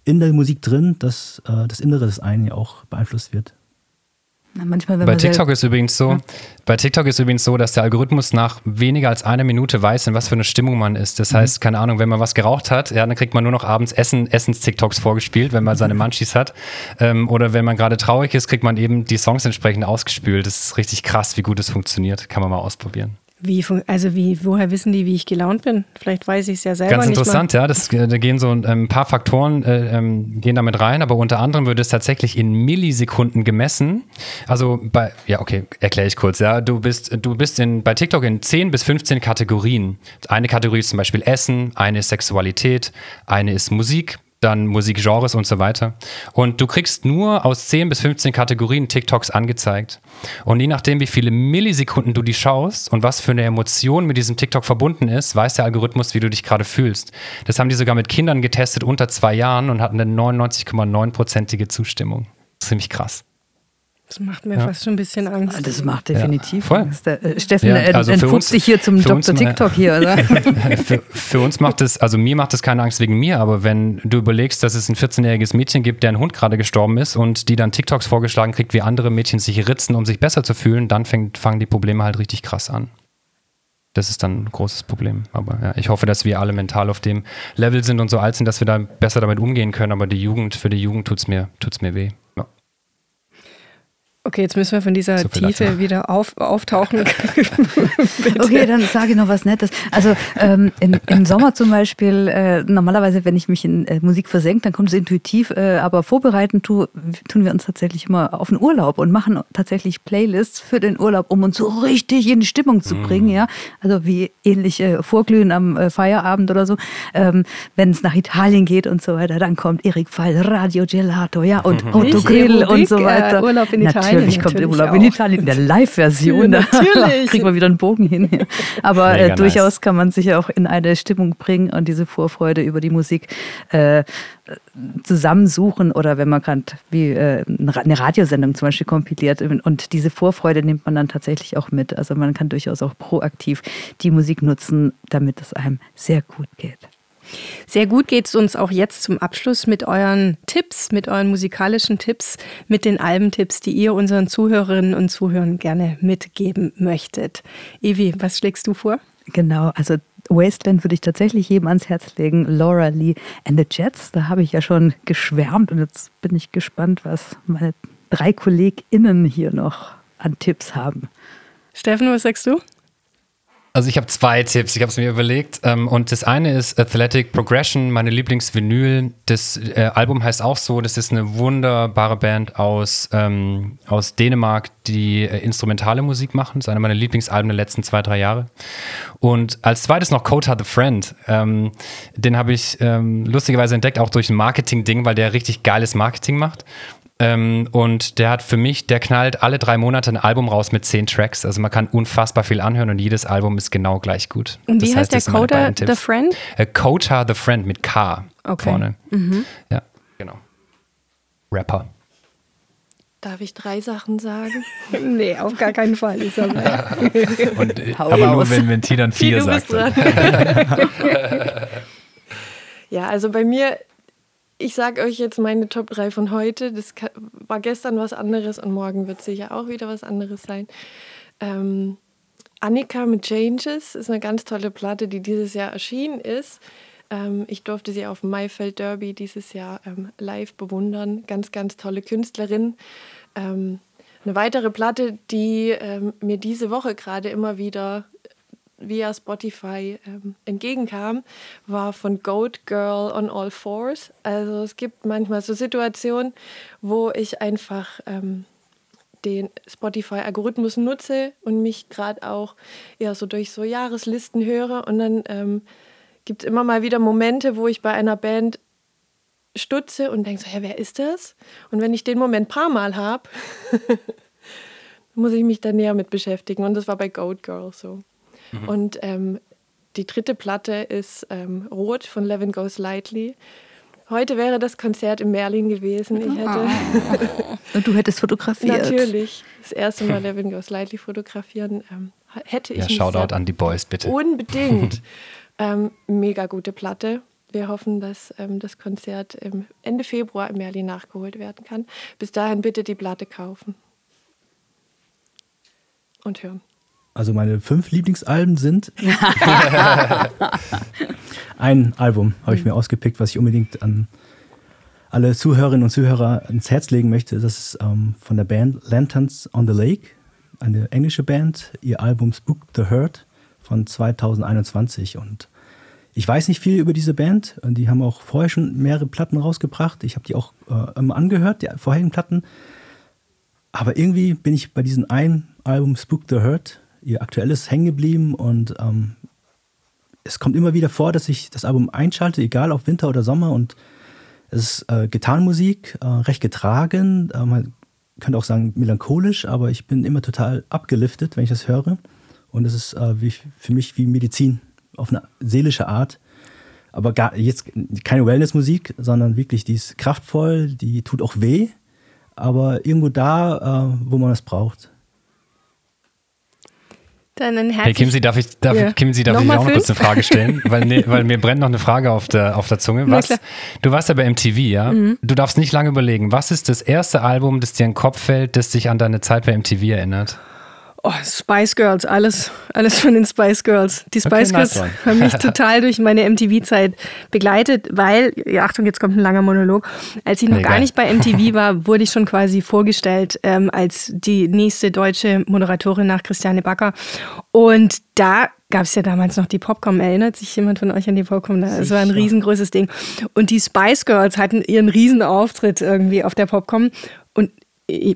in der Musik drin, dass äh, das Innere des einen ja auch beeinflusst wird. Manchmal, bei TikTok ist übrigens so, ja. bei TikTok ist übrigens so, dass der Algorithmus nach weniger als einer Minute weiß, in was für eine Stimmung man ist. Das mhm. heißt, keine Ahnung, wenn man was geraucht hat, ja, dann kriegt man nur noch abends Essen, Essens-TikToks vorgespielt, wenn man seine Munchies hat. Ähm, oder wenn man gerade traurig ist, kriegt man eben die Songs entsprechend ausgespült. Das ist richtig krass, wie gut das funktioniert. Kann man mal ausprobieren. Wie, also wie, woher wissen die, wie ich gelaunt bin? Vielleicht weiß ich es ja selber Ganz interessant, ja. Das, da gehen so ein ähm, paar Faktoren äh, ähm, gehen damit rein, aber unter anderem wird es tatsächlich in Millisekunden gemessen. Also bei, ja, okay, erkläre ich kurz, ja. Du bist, du bist in, bei TikTok in 10 bis 15 Kategorien. Eine Kategorie ist zum Beispiel Essen, eine ist Sexualität, eine ist Musik, dann Musikgenres und so weiter. Und du kriegst nur aus 10 bis 15 Kategorien TikToks angezeigt. Und je nachdem, wie viele Millisekunden du die schaust und was für eine Emotion mit diesem TikTok verbunden ist, weiß der Algorithmus, wie du dich gerade fühlst. Das haben die sogar mit Kindern getestet unter zwei Jahren und hatten eine 99,9-prozentige Zustimmung. Ziemlich krass. Das macht mir ja. fast schon ein bisschen Angst. Ah, das macht definitiv ja, Angst. Äh, Steffen ja, also entpuppt sich hier zum Dr. TikTok hier, oder? für, für, uns macht es, also mir macht es keine Angst wegen mir, aber wenn du überlegst, dass es ein 14-jähriges Mädchen gibt, deren Hund gerade gestorben ist und die dann TikToks vorgeschlagen kriegt, wie andere Mädchen sich ritzen, um sich besser zu fühlen, dann fängt, fangen die Probleme halt richtig krass an. Das ist dann ein großes Problem. Aber ja, ich hoffe, dass wir alle mental auf dem Level sind und so alt sind, dass wir da besser damit umgehen können. Aber die Jugend, für die Jugend tut es mir, tut's mir weh. Okay, jetzt müssen wir von dieser Tiefe Latte. wieder auf, auftauchen. okay, dann sage ich noch was Nettes. Also ähm, im, im, Sommer zum Beispiel, äh, normalerweise, wenn ich mich in äh, Musik versenke, dann kommt es intuitiv, äh, aber vorbereiten tu, tun wir uns tatsächlich immer auf den Urlaub und machen tatsächlich Playlists für den Urlaub, um uns so richtig in die Stimmung zu bringen. Mm. Ja? Also wie ähnlich äh, Vorglühen am äh, Feierabend oder so. Ähm, wenn es nach Italien geht und so weiter, dann kommt Erik Fall, Radio Gelato, ja, und Otto Grill und so weiter. Urlaub in Italien natürlich kommt natürlich Urlaub in Italien in der Live-Version. Ja, natürlich. kriegt man wieder einen Bogen hin. Aber äh, durchaus nice. kann man sich auch in eine Stimmung bringen und diese Vorfreude über die Musik äh, zusammensuchen oder wenn man gerade wie äh, eine Radiosendung zum Beispiel kompiliert und diese Vorfreude nimmt man dann tatsächlich auch mit. Also man kann durchaus auch proaktiv die Musik nutzen, damit es einem sehr gut geht. Sehr gut geht es uns auch jetzt zum Abschluss mit euren Tipps, mit euren musikalischen Tipps, mit den Albentipps, die ihr unseren Zuhörerinnen und Zuhörern gerne mitgeben möchtet. Evi, was schlägst du vor? Genau, also Wasteland würde ich tatsächlich jedem ans Herz legen. Laura Lee and the Jets, da habe ich ja schon geschwärmt und jetzt bin ich gespannt, was meine drei KollegInnen hier noch an Tipps haben. Steffen, was sagst du? Also ich habe zwei Tipps, ich habe es mir überlegt. Ähm, und das eine ist Athletic Progression, meine Lieblingsvinyl. Das äh, Album heißt auch so, das ist eine wunderbare Band aus, ähm, aus Dänemark, die äh, instrumentale Musik machen. Das ist eine meiner Lieblingsalben der letzten zwei, drei Jahre. Und als zweites noch Kota the Friend. Ähm, den habe ich ähm, lustigerweise entdeckt, auch durch ein Marketing-Ding, weil der richtig geiles Marketing macht. Ähm, und der hat für mich, der knallt alle drei Monate ein Album raus mit zehn Tracks. Also man kann unfassbar viel anhören und jedes Album ist genau gleich gut. Und wie das heißt, heißt der Coda The Friend? Äh, Coda The Friend mit K okay. vorne. Mhm. Ja, genau. Rapper. Darf ich drei Sachen sagen? nee, auf gar keinen Fall. Ich und, äh, aber nur, wenn, wenn Tina vier sagt. ja, also bei mir ich sage euch jetzt meine Top 3 von heute. Das war gestern was anderes und morgen wird sicher auch wieder was anderes sein. Ähm, Annika mit Changes ist eine ganz tolle Platte, die dieses Jahr erschienen ist. Ähm, ich durfte sie auf dem Maifeld Derby dieses Jahr ähm, live bewundern. Ganz, ganz tolle Künstlerin. Ähm, eine weitere Platte, die ähm, mir diese Woche gerade immer wieder via Spotify ähm, entgegenkam, war von Goat Girl on All Fours. Also es gibt manchmal so Situationen, wo ich einfach ähm, den Spotify-Algorithmus nutze und mich gerade auch eher so durch so Jahreslisten höre. Und dann ähm, gibt es immer mal wieder Momente, wo ich bei einer Band stutze und denke so, ja, wer ist das? Und wenn ich den Moment paar Mal habe, muss ich mich da näher mit beschäftigen. Und das war bei Goat Girl so. Mhm. Und ähm, die dritte Platte ist ähm, Rot von Levin Goes Lightly. Heute wäre das Konzert in Merlin gewesen. Ich hätte oh. Und du hättest fotografiert. Natürlich. Das erste Mal Levin Goes Lightly fotografieren. Ähm, hätte ich. Ja, Shoutout an die Boys, bitte. Unbedingt. ähm, mega gute Platte. Wir hoffen, dass ähm, das Konzert Ende Februar in Merlin nachgeholt werden kann. Bis dahin bitte die Platte kaufen. Und hören. Also meine fünf Lieblingsalben sind ein Album habe ich mir ausgepickt, was ich unbedingt an alle Zuhörerinnen und Zuhörer ins Herz legen möchte. Das ist ähm, von der Band Lanterns on the Lake, eine englische Band. Ihr Album Spook the Hurt von 2021 und ich weiß nicht viel über diese Band. Die haben auch vorher schon mehrere Platten rausgebracht. Ich habe die auch äh, immer angehört, die vorherigen Platten. Aber irgendwie bin ich bei diesem einen Album Spook the Hurt ihr aktuelles hängen geblieben und ähm, es kommt immer wieder vor, dass ich das Album einschalte, egal ob Winter oder Sommer und es ist äh, Gitarrenmusik, äh, recht getragen, äh, man könnte auch sagen melancholisch, aber ich bin immer total abgeliftet, wenn ich das höre und es ist äh, wie, für mich wie Medizin auf eine seelische Art. Aber gar, jetzt keine Wellnessmusik, sondern wirklich, die ist kraftvoll, die tut auch weh, aber irgendwo da, äh, wo man es braucht. Dann hey Kimsi, darf ich, darf, ja. Kimsi, darf ich auch noch kurz eine Frage stellen? weil, nee, weil mir brennt noch eine Frage auf der, auf der Zunge. Was, du warst ja bei MTV, ja? Mhm. Du darfst nicht lange überlegen. Was ist das erste Album, das dir in den Kopf fällt, das dich an deine Zeit bei MTV erinnert? Oh, Spice Girls, alles, alles von den Spice Girls. Die Spice Okay, Girls nice haben mich total durch meine MTV-Zeit begleitet, weil, ja, Achtung, jetzt kommt ein langer Monolog. Als ich noch Nee, gar geil. nicht bei MTV war, wurde ich schon quasi vorgestellt ähm, als die nächste deutsche Moderatorin nach Christiane Backer. Und da gab es ja damals noch die Popcom. Erinnert sich jemand von euch an die Popcom? Das war ein riesengroßes Ding. Und die Spice Girls hatten ihren riesen Auftritt irgendwie auf der Popcom. Und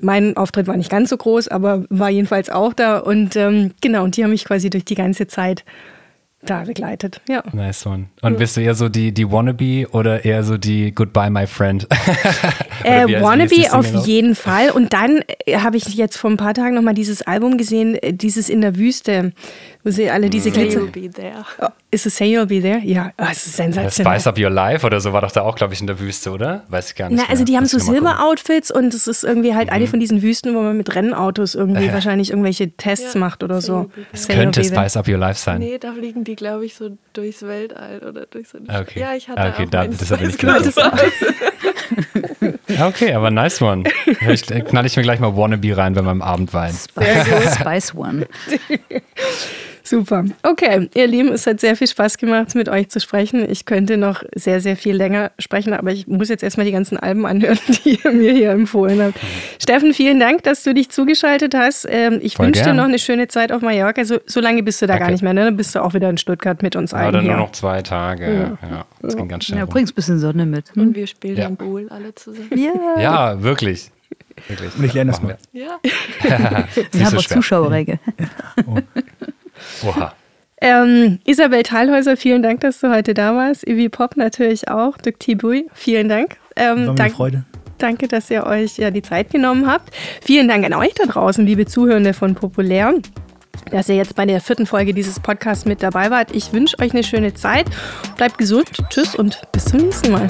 mein Auftritt war nicht ganz so groß, aber war jedenfalls auch da. Und ähm, genau, und die haben mich quasi durch die ganze Zeit da begleitet. Ja. Nice one. Und bist du eher so die, die Wannabe oder eher so die Goodbye, my friend? Äh, ist Wannabe auf noch? jeden Fall. Und dann äh, habe ich jetzt vor ein paar Tagen nochmal dieses Album gesehen, äh, dieses in der Wüste, wo sie alle diese Say Glitzer. you'll be there. Oh, ist es Say You'll Be There? Ja, oh, es ist sensationell. Spice Up Your Life oder so war doch da auch, glaube ich, in der Wüste, oder? Weiß ich gar nicht. Na, also mehr. die haben Muss so. Mhm. Silberoutfits und es ist irgendwie halt eine von diesen Wüsten, wo man mit Rennautos irgendwie wahrscheinlich irgendwelche Tests Ja, macht oder Say so. Es Say könnte. Spice Up Your Life sein. Nee, da fliegen die, glaube ich, so durchs Weltall oder durch so eine Okay. Ja, ich hatte okay, auch da- das hab ich. Okay, aber nice one. Ich, äh, knall ich mir gleich mal Wannabe rein bei meinem Abendwein. Spice, Spice One. Super. Okay, ihr Lieben, es hat sehr viel Spaß gemacht, mit euch zu sprechen. Ich könnte noch sehr, sehr viel länger sprechen, aber ich muss jetzt erstmal die ganzen Alben anhören, die ihr mir hier empfohlen habt. Steffen, vielen Dank, dass du dich zugeschaltet hast. Ähm, Ich Voll wünsche dir gern. noch eine schöne Zeit auf Mallorca. So, so lange bist du da gar Danke. nicht mehr, ne? Dann bist du auch wieder in Stuttgart mit uns allen Oder nur hier. noch zwei Tage. Ja, das ging ganz schnell. Ja, bringst ein bisschen Sonne mit. Hm? Und wir spielen Ja. dann Bowl alle zusammen. Ja, Ja, wirklich. wirklich. Und ich lerne das mal. Ja. wir. Haben so auch schwer. Zuschauerränge. Oha. Ähm, Isabel Thalhäuser, vielen Dank, dass du heute da warst. Ivi Pop natürlich auch. Dirk Tibui, vielen Dank. Ähm, War mir eine dank- Freude. Danke, dass ihr euch ja die Zeit genommen habt. Vielen Dank an euch da draußen, liebe Zuhörende von Populär, dass ihr jetzt bei der vierten Folge dieses Podcasts mit dabei wart. Ich wünsche euch eine schöne Zeit. Bleibt gesund. Tschüss und bis zum nächsten Mal.